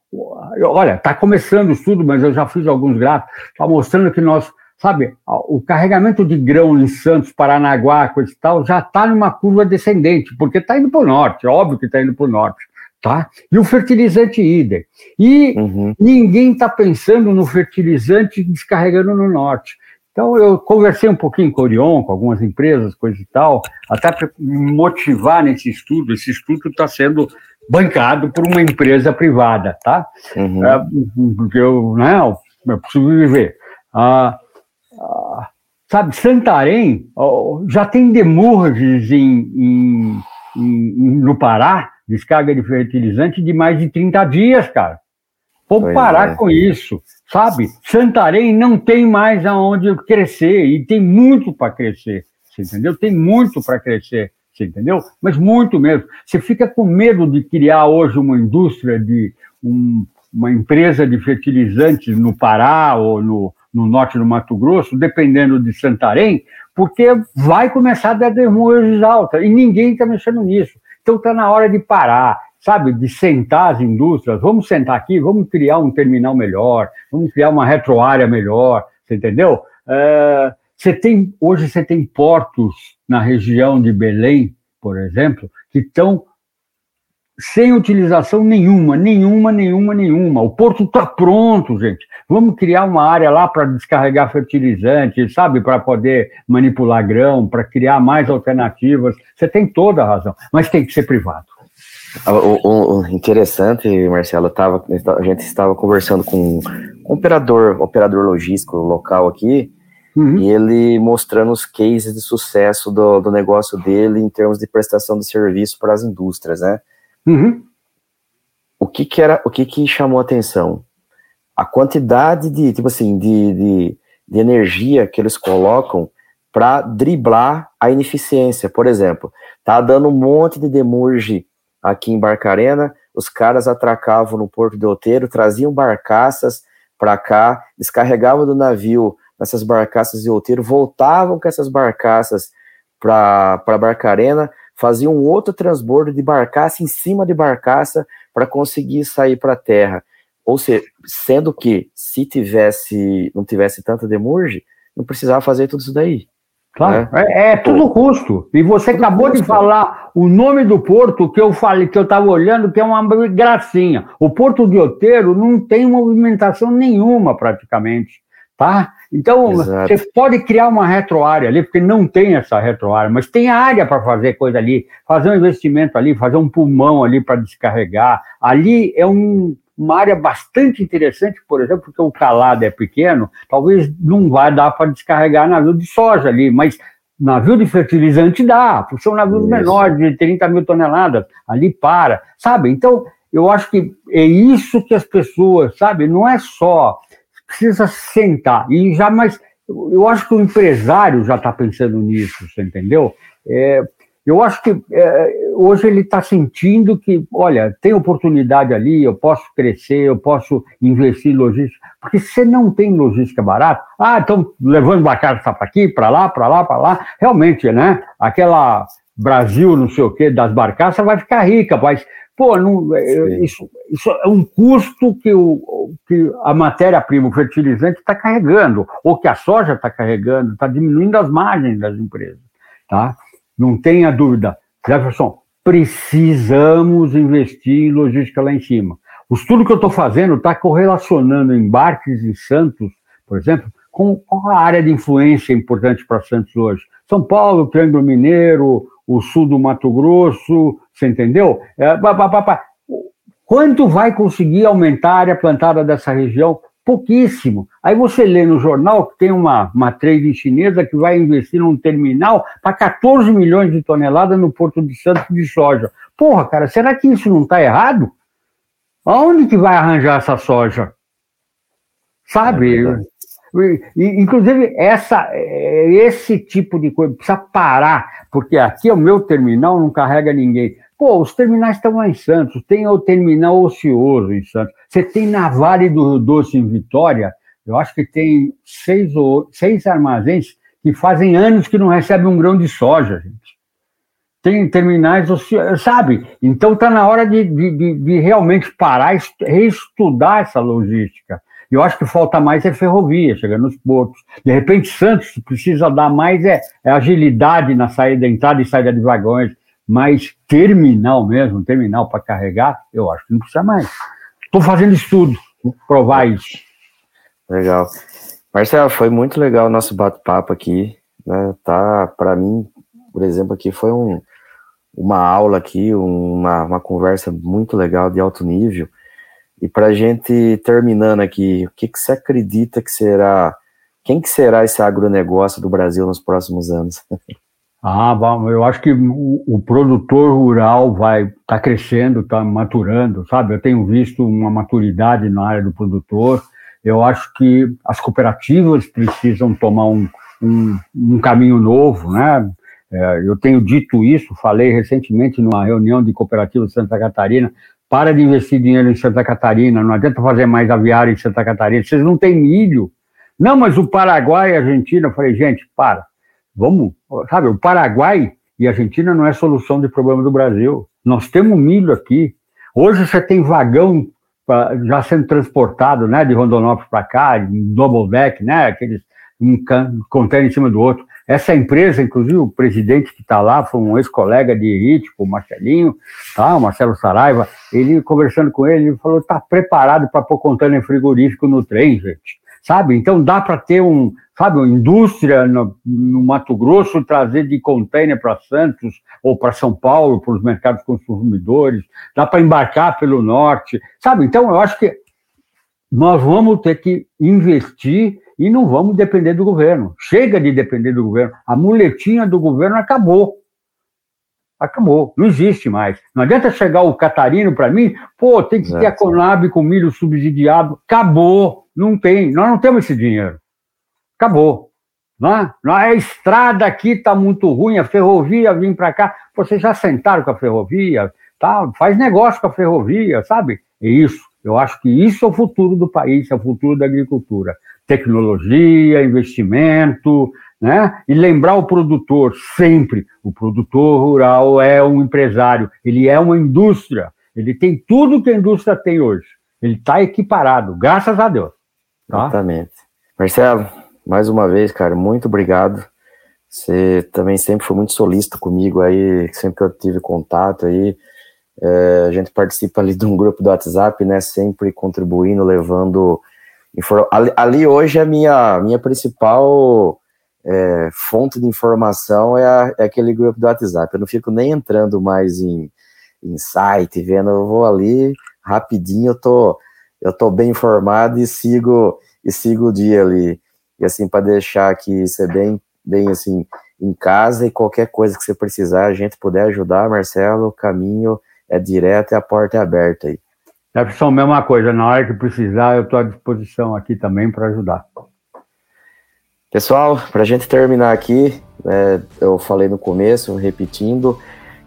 Olha, está começando o estudo, mas eu já fiz alguns gráficos, está mostrando que nós sabe, o carregamento de grão em Santos, Paranaguá, coisa e tal, já está numa curva descendente, porque está indo para o norte, óbvio que está indo para o norte. Tá? E o fertilizante idem. E uhum. ninguém está pensando no fertilizante descarregando no norte. Então, eu conversei um pouquinho com o Orion, com algumas empresas, coisa e tal, até para me motivar nesse estudo. Esse estudo está sendo bancado por uma empresa privada, tá? Uhum. É, porque eu, não, né, eu preciso viver. Ah, sabe, Santarém já tem demurges em, em, em, no Pará, descarga de fertilizante, de mais de 30 dias, cara. Vamos parar é. com isso, sabe? Santarém não tem mais aonde crescer e tem muito para crescer, você entendeu? Tem muito para crescer, você entendeu? Mas muito mesmo. Você fica com medo de criar hoje uma indústria de um, uma empresa de fertilizantes no Pará ou no, no norte do Mato Grosso, dependendo de Santarém, porque vai começar a dar demurras altas e ninguém está mexendo nisso. Então está na hora de parar sabe, de sentar as indústrias, vamos sentar aqui, vamos criar um terminal melhor, vamos criar uma retroárea melhor, você entendeu? É, você tem, hoje você tem portos na região de Belém, por exemplo, que estão sem utilização nenhuma, nenhuma, nenhuma, nenhuma. O porto está pronto, gente. Vamos criar uma área lá para descarregar fertilizante, sabe, para poder manipular grão, para criar mais alternativas. Você tem toda a razão, mas tem que ser privado. O, o, interessante, Marcelo, tava, a gente estava conversando com um operador, operador logístico local aqui, uhum. e ele mostrando os cases de sucesso do, do negócio dele em termos de prestação de serviço para as indústrias, né? Uhum. O que que era, o que que chamou a atenção? A quantidade de, tipo assim, de, de, de energia que eles colocam para driblar a ineficiência. Por exemplo, tá dando um monte de demurge aqui em Barcarena, os caras atracavam no Porto de Outeiro, traziam barcaças para cá, descarregavam do navio nessas barcaças de Outeiro, voltavam com essas barcaças para Barcarena, faziam um outro transbordo de barcaça em cima de barcaça para conseguir sair para a terra. Ou seja, sendo que se tivesse não tivesse tanta demurge, não precisava fazer tudo isso daí. Claro, né? é, é, tudo custo. E você tudo acabou custo. de falar o nome do porto que eu falei, que eu estava olhando, que é uma gracinha. O Porto de Oteiro não tem movimentação nenhuma praticamente, tá? Então, Exato. você pode criar uma retroárea ali, porque não tem essa retroárea, mas tem área para fazer coisa ali, fazer um investimento ali, fazer um pulmão ali para descarregar. Ali é um, uma área bastante interessante, por exemplo, porque o calado é pequeno, talvez não vai dar para descarregar navio de soja ali, mas navio de fertilizante dá, porque são navios isso. menores, de 30 mil toneladas, ali para, sabe? Então, eu acho que é isso que as pessoas, sabe? Não é só, precisa sentar, e já, mas eu acho que o empresário já está pensando nisso, você entendeu? É, eu acho que é, hoje ele está sentindo que, olha, tem oportunidade ali, eu posso crescer, eu posso investir em logística. Porque se você não tem logística barata, ah, então levando barcaça para aqui, para lá, para lá, para lá, realmente, né? Aquela Brasil, não sei o quê, das barcaças vai ficar rica, mas, pô, não, é, isso, isso é um custo que, o, que a matéria-prima, o fertilizante, está carregando, ou que a soja está carregando, está diminuindo as margens das empresas, tá? Não tenha dúvida. Jefferson, precisamos investir em logística lá em cima. O estudo que eu estou fazendo está correlacionando embarques em Santos, por exemplo, com, com a área de influência importante para Santos hoje. São Paulo, Triângulo Mineiro, o sul do Mato Grosso, você entendeu? É, Quanto vai conseguir aumentar a área plantada dessa região? pouquíssimo. Aí você lê no jornal que tem uma, uma trading chinesa que vai investir num terminal para 14 milhões de toneladas no Porto de Santos de soja. Porra, cara, será que isso não está errado? Aonde que vai arranjar essa soja? Sabe? É Inclusive, essa, esse tipo de coisa precisa parar, porque aqui é o meu terminal, não carrega ninguém. Pô, os terminais estão lá em Santos, tem o terminal ocioso em Santos, você tem na Vale do Doce em Vitória, eu acho que tem seis, ou, seis armazéns que fazem anos que não recebem um grão de soja, gente. Tem terminais ociosos, sabe? Então está na hora de, de, de, realmente parar, reestudar essa logística. Eu acho que falta mais é ferrovia, chegando nos portos. De repente, Santos precisa dar mais é, é agilidade na saída, entrada e saída de vagões, mas terminal mesmo, terminal para carregar, eu acho que não precisa mais. Estou fazendo estudo, provar isso. Legal. Marcelo, foi muito legal o nosso bate-papo aqui. Né? Tá, para mim, por exemplo, aqui foi um, uma aula aqui, uma, uma conversa muito legal de alto nível. E para gente terminando aqui, o que, que você acredita que será, quem que será esse agronegócio do Brasil nos próximos anos? *laughs* Ah, eu acho que o, o produtor rural vai estar tá crescendo, está maturando, sabe? Eu tenho visto uma maturidade na área do produtor. Eu acho que as cooperativas precisam tomar um, um, um caminho novo, né? É, eu tenho dito isso, falei recentemente numa reunião de cooperativas de Santa Catarina. Para de investir dinheiro em Santa Catarina, não adianta fazer mais aviário em Santa Catarina, vocês não têm milho. Não, mas o Paraguai e a Argentina, eu falei, gente, para, vamos, sabe, o Paraguai e a Argentina não é solução de problema do Brasil. Nós temos milho aqui. Hoje você tem vagão pra, já sendo transportado, né, de Rondonópolis para cá, double deck, né, aqueles um container em cima do outro. Essa empresa, inclusive, o presidente que está lá foi um ex-colega de Erítico, o Marcelinho, tá? o Marcelo Saraiva. Ele, conversando com ele, ele falou: está preparado para pôr container frigorífico no trem, gente. Sabe? Então dá para ter um, sabe, uma indústria no, no Mato Grosso trazer de container para Santos ou para São Paulo, para os mercados consumidores, dá para embarcar pelo norte, sabe? Então eu acho que nós vamos ter que investir e não vamos depender do governo. Chega de depender do governo. A muletinha do governo acabou. Acabou, não existe mais. Não adianta chegar o Catarino para mim, pô, tem que Exato. ter a Conab com milho subsidiado. Acabou, não tem, nós não temos esse dinheiro. Acabou. Não é? A estrada aqui está muito ruim, a ferrovia vem para cá. Vocês já sentaram com a ferrovia? Tá? Faz negócio com a ferrovia, sabe? É isso. Eu acho que isso é o futuro do país, é o futuro da agricultura tecnologia, investimento, né? E lembrar o produtor sempre, o produtor rural é um empresário, ele é uma indústria, ele tem tudo que a indústria tem hoje. Ele está equiparado, graças a Deus. Tá? Exatamente. Marcelo, mais uma vez, cara, muito obrigado. Você também sempre foi muito solícito comigo aí, sempre que eu tive contato aí. É, a gente participa ali de um grupo do WhatsApp, né? Sempre contribuindo, levando Ali, ali, hoje a minha, minha principal é, fonte de informação é, a, é, aquele grupo do WhatsApp. Eu não fico nem entrando mais em, em site, vendo, eu vou ali rapidinho, eu tô, eu tô bem informado e sigo e sigo o dia ali. E assim, para deixar aqui ser bem, bem assim, em casa e qualquer coisa que você precisar, a gente puder ajudar, Marcelo, o caminho é direto e a porta é aberta aí. Jefferson, é mesma coisa, na hora que precisar, eu estou à disposição aqui também para ajudar. Pessoal, para a gente terminar aqui, né, eu falei no começo, repetindo,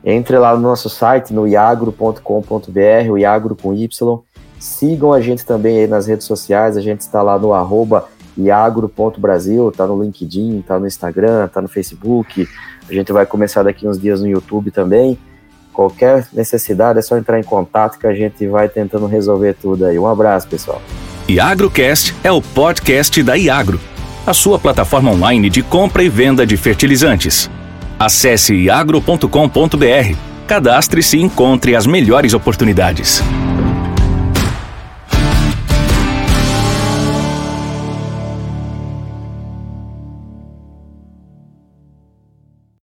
entre lá no nosso site, no iagro.com.br, o iagro com Y. Sigam a gente também aí nas redes sociais, a gente está lá no arroba iagro.brasil, tá no LinkedIn, tá no Instagram, tá no Facebook. A gente vai começar daqui uns dias no YouTube também. Qualquer necessidade é só entrar em contato que a gente vai tentando resolver tudo aí. Um abraço, pessoal. IagroCast é o podcast da Iagro, a sua plataforma online de compra e venda de fertilizantes. Acesse iagro.com.br, cadastre-se e encontre as melhores oportunidades.